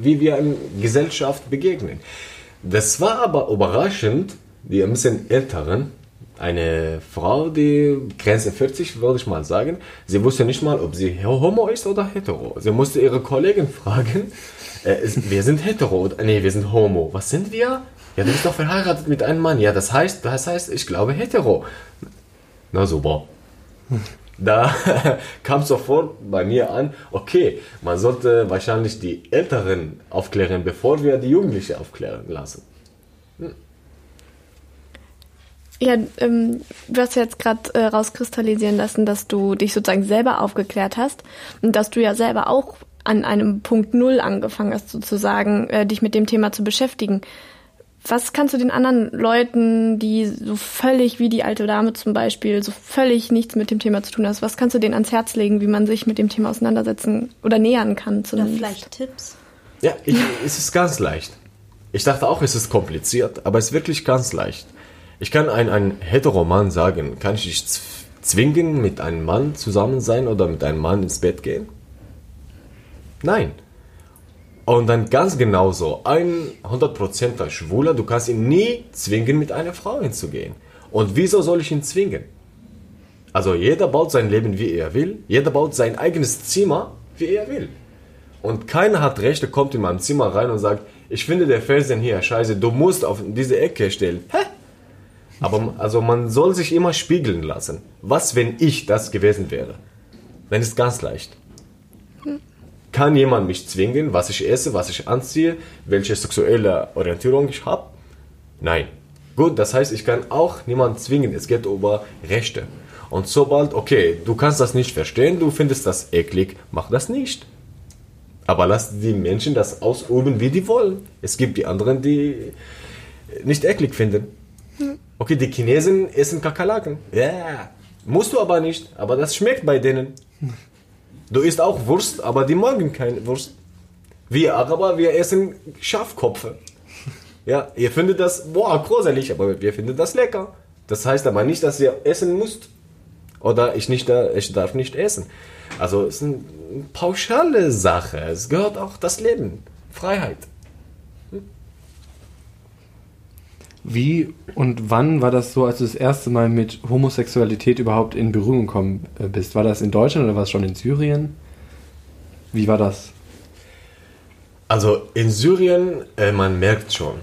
wie wir in Gesellschaft begegnen. Das war aber überraschend, die ein bisschen älteren, eine Frau, die Grenze 40, würde ich mal sagen, sie wusste nicht mal, ob sie homo ist oder hetero. Sie musste ihre Kollegen fragen, äh, wir sind hetero, oder, nee, wir sind homo. Was sind wir? Ja, du bist doch verheiratet mit einem Mann. Ja, das heißt, das heißt, ich glaube hetero. Na super. Da kam sofort bei mir an, okay, man sollte wahrscheinlich die Älteren aufklären, bevor wir die Jugendlichen aufklären lassen. Ja, ähm, du hast ja jetzt gerade äh, rauskristallisieren lassen, dass du dich sozusagen selber aufgeklärt hast und dass du ja selber auch an einem Punkt Null angefangen hast, sozusagen, äh, dich mit dem Thema zu beschäftigen. Was kannst du den anderen Leuten, die so völlig wie die alte Dame zum Beispiel, so völlig nichts mit dem Thema zu tun hast, was kannst du denen ans Herz legen, wie man sich mit dem Thema auseinandersetzen oder nähern kann Oder zumindest? vielleicht Tipps. Ja, ich, es ist ganz leicht. Ich dachte auch, es ist kompliziert, aber es ist wirklich ganz leicht. Ich kann ein, ein Heteroman sagen, kann ich dich zwingen, mit einem Mann zusammen sein oder mit einem Mann ins Bett gehen? Nein. Und dann ganz genauso, ein 100%er Schwuler, du kannst ihn nie zwingen, mit einer Frau hinzugehen. Und wieso soll ich ihn zwingen? Also jeder baut sein Leben, wie er will. Jeder baut sein eigenes Zimmer, wie er will. Und keiner hat Recht, der kommt in mein Zimmer rein und sagt, ich finde der Fernsehen hier scheiße, du musst auf diese Ecke stellen. Hä? Aber also man soll sich immer spiegeln lassen. Was, wenn ich das gewesen wäre? Dann ist ganz leicht. Kann jemand mich zwingen, was ich esse, was ich anziehe, welche sexuelle Orientierung ich habe? Nein. Gut, das heißt, ich kann auch niemanden zwingen. Es geht über Rechte. Und sobald, okay, du kannst das nicht verstehen, du findest das eklig, mach das nicht. Aber lass die Menschen das ausüben, wie die wollen. Es gibt die anderen, die nicht eklig finden. Okay, die Chinesen essen Kakerlaken. Ja, musst du aber nicht. Aber das schmeckt bei denen. Du isst auch Wurst, aber die mögen keine Wurst. Wir Araber, wir essen Schafkopfe. Ja, ihr findet das, boah, gruselig, aber wir finden das lecker. Das heißt aber nicht, dass ihr essen müsst. Oder ich, nicht, ich darf nicht essen. Also es ist eine pauschale Sache. Es gehört auch das Leben. Freiheit. Wie und wann war das so, als du das erste Mal mit Homosexualität überhaupt in Berührung gekommen äh, bist? War das in Deutschland oder war es schon in Syrien? Wie war das? Also in Syrien, äh, man merkt schon,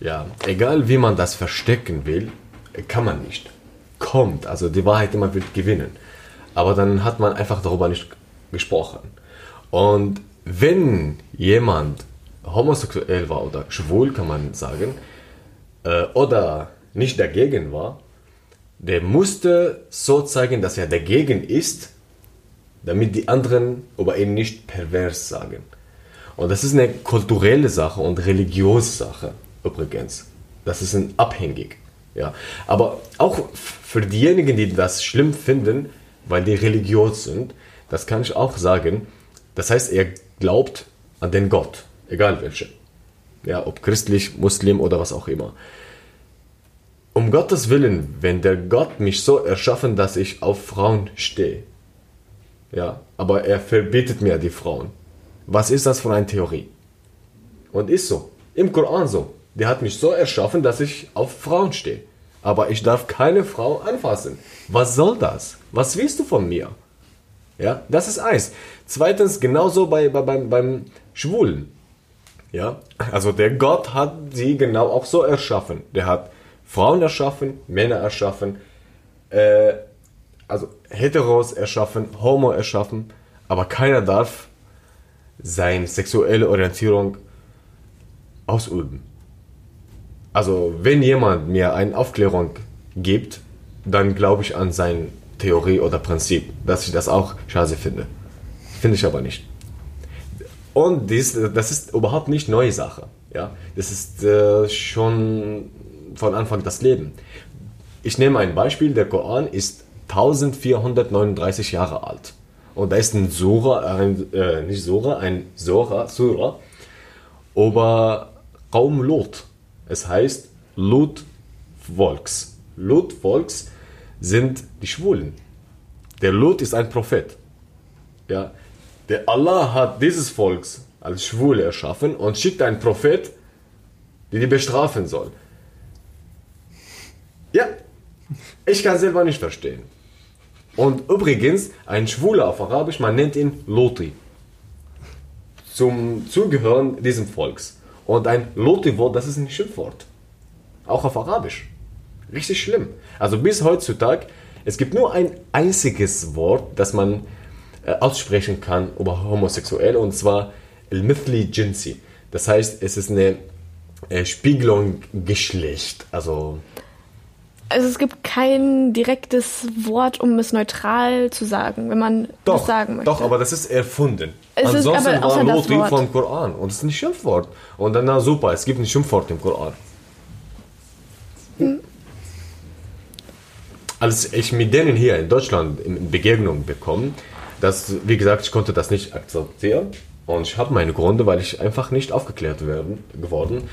ja, egal wie man das verstecken will, äh, kann man nicht. Kommt, also die Wahrheit immer wird gewinnen. Aber dann hat man einfach darüber nicht gesprochen. Und wenn jemand homosexuell war oder schwul, kann man sagen, äh, oder nicht dagegen war, der musste so zeigen, dass er dagegen ist, damit die anderen über ihn nicht pervers sagen. Und das ist eine kulturelle Sache und religiöse Sache übrigens. Das ist ein abhängig. Ja. Aber auch für diejenigen, die das schlimm finden, weil die religiös sind, das kann ich auch sagen. Das heißt, er glaubt an den Gott, egal welche. Ja, ob christlich, Muslim oder was auch immer. Um Gottes Willen, wenn der Gott mich so erschaffen, dass ich auf Frauen stehe, ja, aber er verbietet mir die Frauen. Was ist das für eine Theorie? Und ist so. Im Koran so. Der hat mich so erschaffen, dass ich auf Frauen stehe. Aber ich darf keine Frau anfassen. Was soll das? Was willst du von mir? Ja, das ist eins. Zweitens, genauso bei, bei, beim, beim Schwulen. Ja, also der Gott hat sie genau auch so erschaffen. Der hat Frauen erschaffen, Männer erschaffen, äh, also Heteros erschaffen, Homo erschaffen, aber keiner darf seine sexuelle Orientierung ausüben. Also wenn jemand mir eine Aufklärung gibt, dann glaube ich an seine Theorie oder Prinzip, dass ich das auch scheiße finde. Finde ich aber nicht. Und dies, das ist überhaupt nicht neue Sache. Ja? Das ist äh, schon von Anfang das Leben. Ich nehme ein Beispiel, der Koran ist 1439 Jahre alt. Und da ist ein Sura, ein, äh, nicht Sura, ein Sura, Sura über Raum Lot. Es heißt Lot Volks. Lot Volks sind die Schwulen. Der Lot ist ein Prophet. Ja, der Allah hat dieses Volks als Schwule erschaffen und schickt einen Prophet, der die bestrafen soll. Ja, ich kann selber nicht verstehen. Und übrigens, ein Schwuler auf Arabisch, man nennt ihn Loti. Zum Zugehören diesem Volks. Und ein Loti-Wort, das ist ein Schimpfwort. Auch auf Arabisch. Richtig schlimm. Also bis heutzutage, es gibt nur ein einziges Wort, das man aussprechen kann über Homosexuelle, und zwar El-Mithli Jinsi. Das heißt, es ist eine äh, Spiegelung Geschlecht. Also Also es gibt kein direktes Wort, um es neutral zu sagen, wenn man Doch, das sagen möchte. doch, aber das ist erfunden. Es ist Ansonsten aber außer war Wort. vom Koran und es ist ein Schimpfwort. Und dann, na super, es gibt ein Schimpfwort im Koran. Als ich mit denen hier in Deutschland in Begegnung bekommen, das, wie gesagt, ich konnte das nicht akzeptieren. Und ich habe meine Gründe, weil ich einfach nicht aufgeklärt werden, geworden.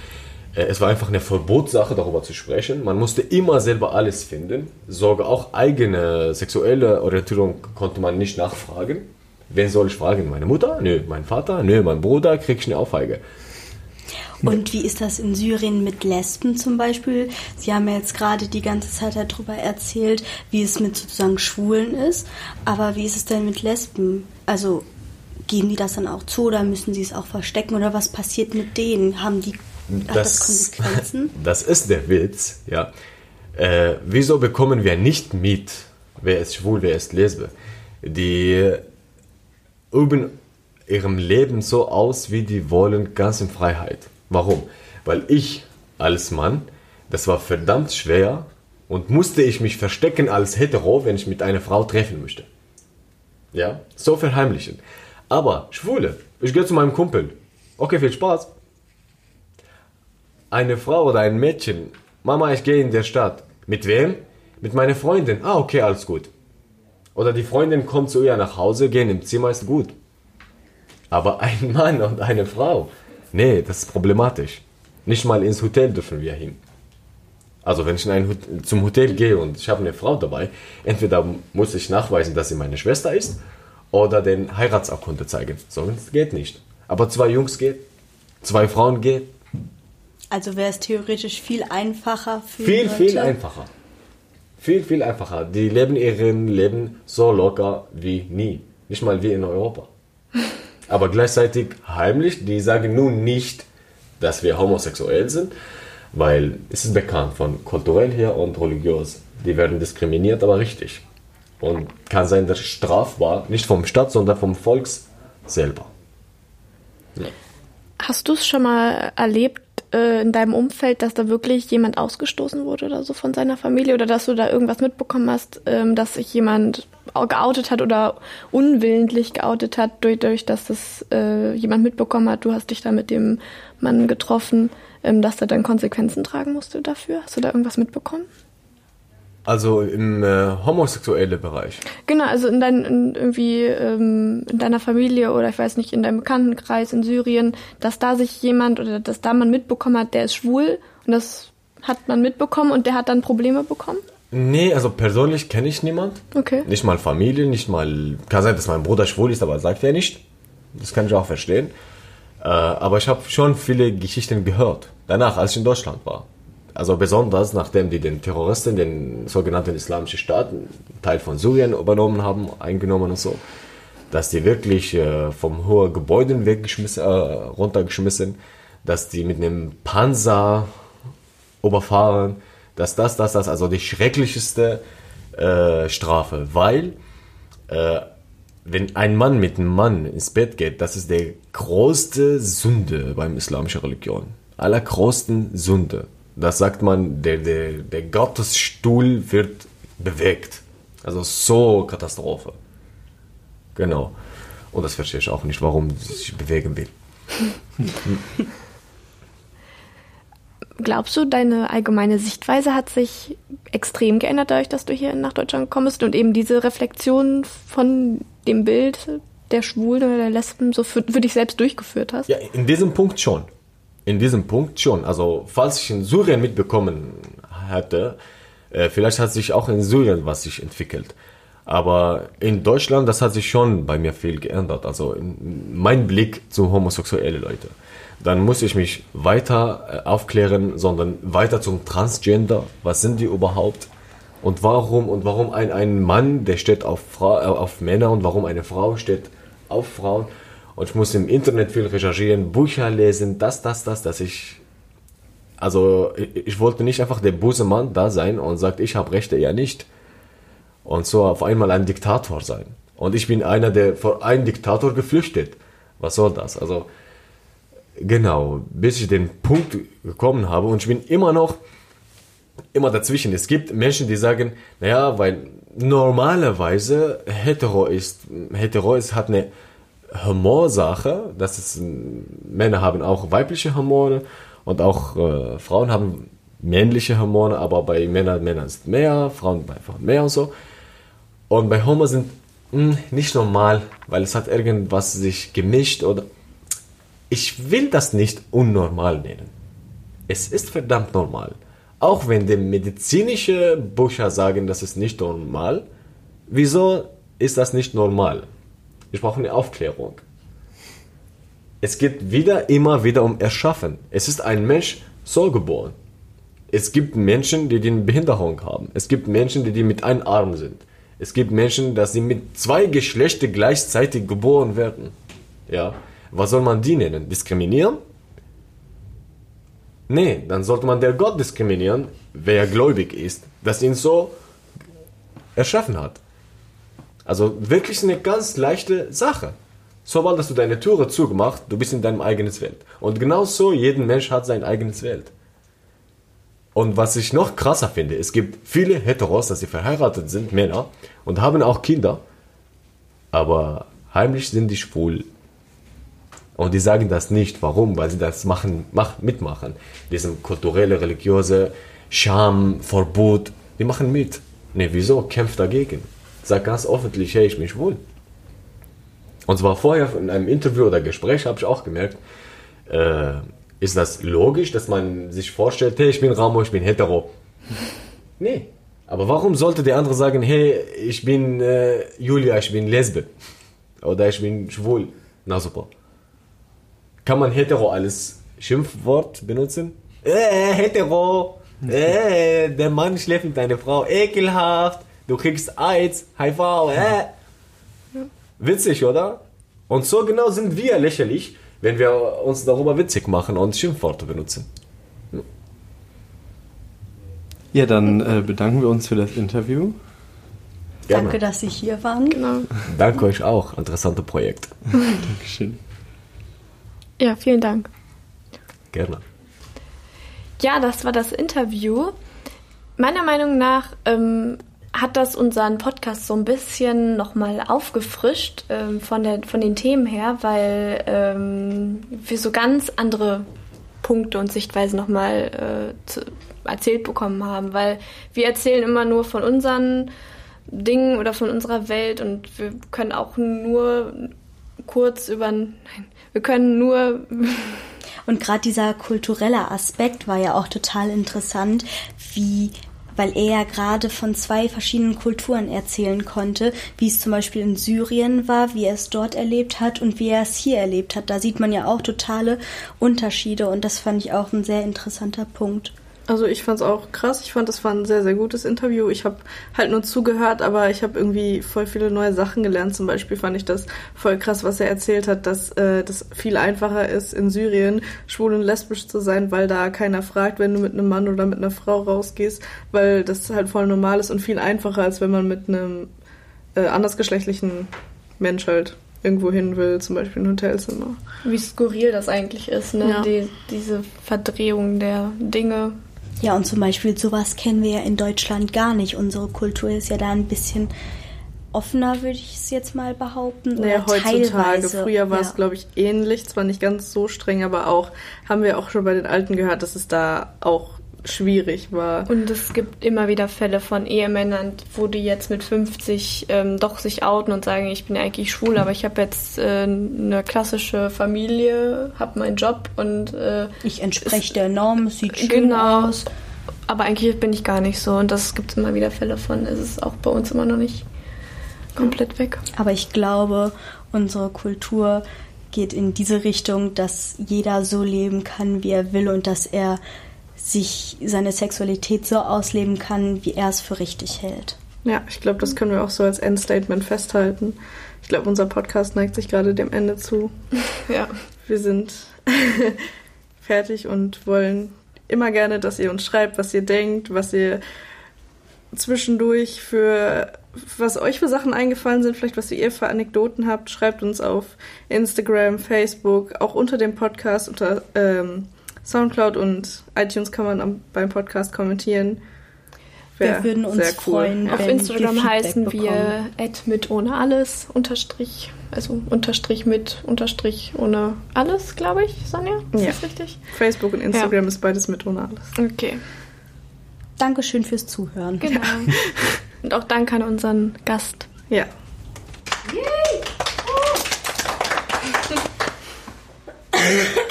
Äh, Es war einfach eine Verbotssache, darüber zu sprechen. Man musste immer selber alles finden. Sogar auch eigene sexuelle Orientierung konnte man nicht nachfragen. Wen soll ich fragen? Meine Mutter? Nö. Mein Vater? Nö. Mein Bruder? Krieg ich eine Aufheige. Und wie ist das in Syrien mit Lesben zum Beispiel? Sie haben ja jetzt gerade die ganze Zeit darüber erzählt, wie es mit sozusagen Schwulen ist. Aber wie ist es denn mit Lesben? Also geben die das dann auch zu oder müssen sie es auch verstecken? Oder was passiert mit denen? Haben die hat das, Konsequenzen? Das ist der Witz, ja. Äh, wieso bekommen wir nicht mit, wer ist schwul, wer ist lesbe? Die üben ihrem Leben so aus, wie die wollen, ganz in Freiheit. Warum? Weil ich als Mann, das war verdammt schwer und musste ich mich verstecken als Hetero, wenn ich mit einer Frau treffen möchte. Ja, so verheimlichen. Aber Schwule, ich gehe zu meinem Kumpel. Okay, viel Spaß. Eine Frau oder ein Mädchen. Mama, ich gehe in der Stadt. Mit wem? Mit meiner Freundin. Ah, okay, alles gut. Oder die Freundin kommt zu ihr nach Hause, gehen im Zimmer, ist gut. Aber ein Mann und eine Frau, nee, das ist problematisch. Nicht mal ins Hotel dürfen wir hin. Also wenn ich in ein Hot- zum Hotel gehe und ich habe eine Frau dabei, entweder muss ich nachweisen, dass sie meine Schwester ist, oder den Heiratsurkunde zeigen. Sonst geht nicht. Aber zwei Jungs geht, zwei Frauen geht, Also wäre es theoretisch viel einfacher für viel, Leute. viel einfacher. Viel, viel einfacher. Die leben ihren Leben so locker wie nie. Nicht mal wie in Europa. Aber gleichzeitig heimlich, die sagen nun nicht, dass wir homosexuell sind, weil es ist bekannt von kulturell her und religiös. Die werden diskriminiert, aber richtig. Und kann sein, dass strafbar, nicht vom Staat, sondern vom Volks selber. Ja. Hast du es schon mal erlebt äh, in deinem Umfeld, dass da wirklich jemand ausgestoßen wurde oder so von seiner Familie oder dass du da irgendwas mitbekommen hast, ähm, dass sich jemand geoutet hat oder unwillentlich geoutet hat, durch, durch dass das äh, jemand mitbekommen hat, du hast dich da mit dem Mann getroffen, ähm, dass er dann Konsequenzen tragen musste dafür? Hast du da irgendwas mitbekommen? Also im äh, homosexuellen Bereich. Genau, also in, dein, in irgendwie ähm, in deiner Familie oder ich weiß nicht, in deinem Bekanntenkreis in Syrien, dass da sich jemand oder dass da man mitbekommen hat, der ist schwul und das hat man mitbekommen und der hat dann Probleme bekommen? Nee, also persönlich kenne ich niemand. Okay. Nicht mal Familie, nicht mal. Kann sein, dass mein Bruder schwul ist, aber sagt er nicht. Das kann ich auch verstehen. Äh, aber ich habe schon viele Geschichten gehört. Danach, als ich in Deutschland war. Also besonders nachdem die den Terroristen, den sogenannten Islamischen Staat, Teil von Syrien übernommen haben, eingenommen und so, dass die wirklich äh, vom hohen Gebäuden weggeschmissen, äh, runtergeschmissen, dass die mit einem Panzer überfahren, dass das, das, das, also die schrecklichste äh, Strafe, weil äh, wenn ein Mann mit einem Mann ins Bett geht, das ist der größte Sünde beim islamischen Religion. Allergrößten Sünde. Das sagt man, der, der, der Gottesstuhl wird bewegt. Also so Katastrophe. Genau. Und das verstehe ich auch nicht, warum sich bewegen will. Glaubst du, deine allgemeine Sichtweise hat sich extrem geändert, dadurch, dass du hier nach Deutschland gekommen bist und eben diese Reflexion von dem Bild der Schwulen oder der Lesben so für, für dich selbst durchgeführt hast? Ja, in diesem Punkt schon. In diesem Punkt schon. Also, falls ich in Syrien mitbekommen hätte, äh, vielleicht hat sich auch in Syrien was sich entwickelt. Aber in Deutschland, das hat sich schon bei mir viel geändert. Also in, mein Blick zu homosexuellen Leute. Dann muss ich mich weiter äh, aufklären, sondern weiter zum Transgender. Was sind die überhaupt? Und warum? Und warum ein, ein Mann, der steht auf, Frau, äh, auf Männer und warum eine Frau steht auf Frauen? Und ich muss im Internet viel recherchieren, Bücher lesen, das, das, das, dass ich. Also, ich, wollte nicht einfach der böse Mann da sein und sagt, ich habe Rechte, ja nicht. Und so auf einmal ein Diktator sein. Und ich bin einer, der vor einem Diktator geflüchtet. Was soll das? Also, genau, bis ich den Punkt gekommen habe und ich bin immer noch immer dazwischen. Es gibt Menschen, die sagen, naja, weil normalerweise hetero ist, hetero ist, hat eine Humorsache, das ist, Männer haben auch weibliche Hormone und auch äh, Frauen haben männliche Hormone, aber bei Männern, Männern ist mehr, Frauen einfach mehr und so. Und bei Homo sind mh, nicht normal, weil es hat irgendwas sich gemischt oder ich will das nicht unnormal nennen. Es ist verdammt normal. Auch wenn die medizinische Bücher sagen, das ist nicht normal, wieso ist das nicht normal? Ich brauche eine Aufklärung. Es geht wieder, immer wieder um Erschaffen. Es ist ein Mensch so geboren. Es gibt Menschen, die eine Behinderung haben. Es gibt Menschen, die, die mit einem Arm sind. Es gibt Menschen, dass sie mit zwei Geschlechter gleichzeitig geboren werden. Ja, was soll man die nennen? Diskriminieren? Nee, dann sollte man der Gott diskriminieren, wer gläubig ist, dass ihn so erschaffen hat. Also wirklich eine ganz leichte Sache. Sobald dass du deine Türe zugemacht, du bist in deinem eigenen Welt. Und genauso, jeden Mensch hat sein eigenes Welt. Und was ich noch krasser finde, es gibt viele Heteros, dass sie verheiratet sind, Männer, und haben auch Kinder, aber heimlich sind die schwul. Und die sagen das nicht. Warum? Weil sie das machen, mach, mitmachen. Diesem kulturelle, religiöse Scham, Verbot, die machen mit. Ne, wieso? Kämpft dagegen. Sag ganz öffentlich, hey, ich bin schwul. Und zwar vorher in einem Interview oder Gespräch habe ich auch gemerkt, äh, ist das logisch, dass man sich vorstellt, hey, ich bin Ramo, ich bin hetero. Nee. Aber warum sollte der andere sagen, hey, ich bin äh, Julia, ich bin Lesbe? Oder ich bin schwul? Na super. Kann man hetero als Schimpfwort benutzen? Äh, hetero! Äh, der Mann schläft mit deiner Frau. Ekelhaft! Du kriegst AIDS, HIV, äh. Witzig, oder? Und so genau sind wir lächerlich, wenn wir uns darüber witzig machen und Schimpfworte benutzen. Ja, dann äh, bedanken wir uns für das Interview. Gerne. Danke, dass Sie hier waren. Genau. Danke euch auch. Interessantes Projekt. Dankeschön. Ja, vielen Dank. Gerne. Ja, das war das Interview. Meiner Meinung nach ähm, hat das unseren Podcast so ein bisschen nochmal aufgefrischt ähm, von, der, von den Themen her, weil ähm, wir so ganz andere Punkte und Sichtweisen nochmal äh, erzählt bekommen haben, weil wir erzählen immer nur von unseren Dingen oder von unserer Welt und wir können auch nur kurz über, nein, wir können nur Und gerade dieser kulturelle Aspekt war ja auch total interessant, wie weil er ja gerade von zwei verschiedenen Kulturen erzählen konnte, wie es zum Beispiel in Syrien war, wie er es dort erlebt hat und wie er es hier erlebt hat. Da sieht man ja auch totale Unterschiede und das fand ich auch ein sehr interessanter Punkt. Also ich fand es auch krass. Ich fand, das war ein sehr, sehr gutes Interview. Ich habe halt nur zugehört, aber ich habe irgendwie voll viele neue Sachen gelernt. Zum Beispiel fand ich das voll krass, was er erzählt hat, dass äh, das viel einfacher ist, in Syrien schwul und lesbisch zu sein, weil da keiner fragt, wenn du mit einem Mann oder mit einer Frau rausgehst, weil das halt voll normal ist und viel einfacher, als wenn man mit einem äh, andersgeschlechtlichen Mensch halt irgendwo hin will, zum Beispiel ein Hotelzimmer. wie skurril das eigentlich ist, ne? Ja. Die, diese Verdrehung der Dinge. Ja, und zum Beispiel sowas kennen wir ja in Deutschland gar nicht. Unsere Kultur ist ja da ein bisschen offener, würde ich es jetzt mal behaupten. Naja, oder heutzutage. teilweise. Früher war es, ja. glaube ich, ähnlich. Zwar nicht ganz so streng, aber auch, haben wir auch schon bei den Alten gehört, dass es da auch schwierig war. Und es gibt immer wieder Fälle von Ehemännern, wo die jetzt mit 50 ähm, doch sich outen und sagen, ich bin eigentlich schwul, aber ich habe jetzt äh, eine klassische Familie, habe meinen Job und äh, ich entspreche der Norm, es sieht schön genau, aus. Aber eigentlich bin ich gar nicht so und das gibt es immer wieder Fälle von. Es ist auch bei uns immer noch nicht komplett weg. Aber ich glaube, unsere Kultur geht in diese Richtung, dass jeder so leben kann, wie er will und dass er sich seine Sexualität so ausleben kann, wie er es für richtig hält. Ja, ich glaube, das können wir auch so als Endstatement festhalten. Ich glaube, unser Podcast neigt sich gerade dem Ende zu. Ja. Wir sind fertig und wollen immer gerne, dass ihr uns schreibt, was ihr denkt, was ihr zwischendurch für was euch für Sachen eingefallen sind, vielleicht was ihr für Anekdoten habt, schreibt uns auf Instagram, Facebook, auch unter dem Podcast, unter ähm, Soundcloud und iTunes kann man am, beim Podcast kommentieren. Wär Wir würden uns sehr freuen, Auf wenn wir Instagram Feedback heißen wir at mit ohne alles, unterstrich, also unterstrich mit, unterstrich ohne alles, glaube ich, Sonja? Ist Ja. das richtig? Facebook und Instagram ist beides mit ohne alles. Okay. Dankeschön fürs Zuhören. Genau. Und auch danke an unseren Gast. Ja. Ach,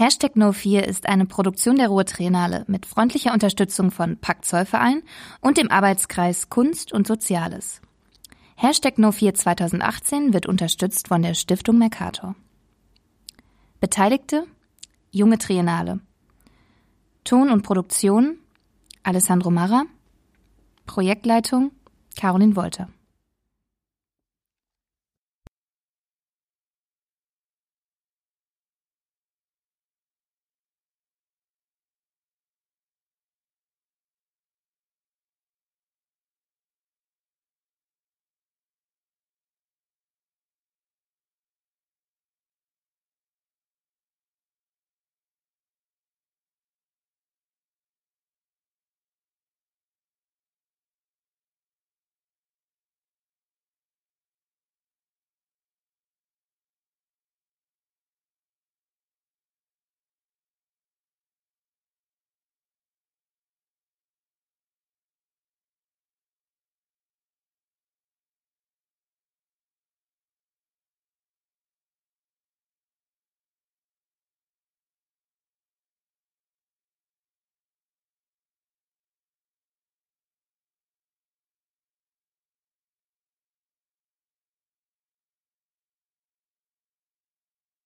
Hashtag No4 ist eine Produktion der Ruhr Triennale mit freundlicher Unterstützung von Pakt Zollverein und dem Arbeitskreis Kunst und Soziales. Hashtag No4 2018 wird unterstützt von der Stiftung Mercator. Beteiligte Junge Triennale. Ton und Produktion Alessandro Marra. Projektleitung Caroline Wolter.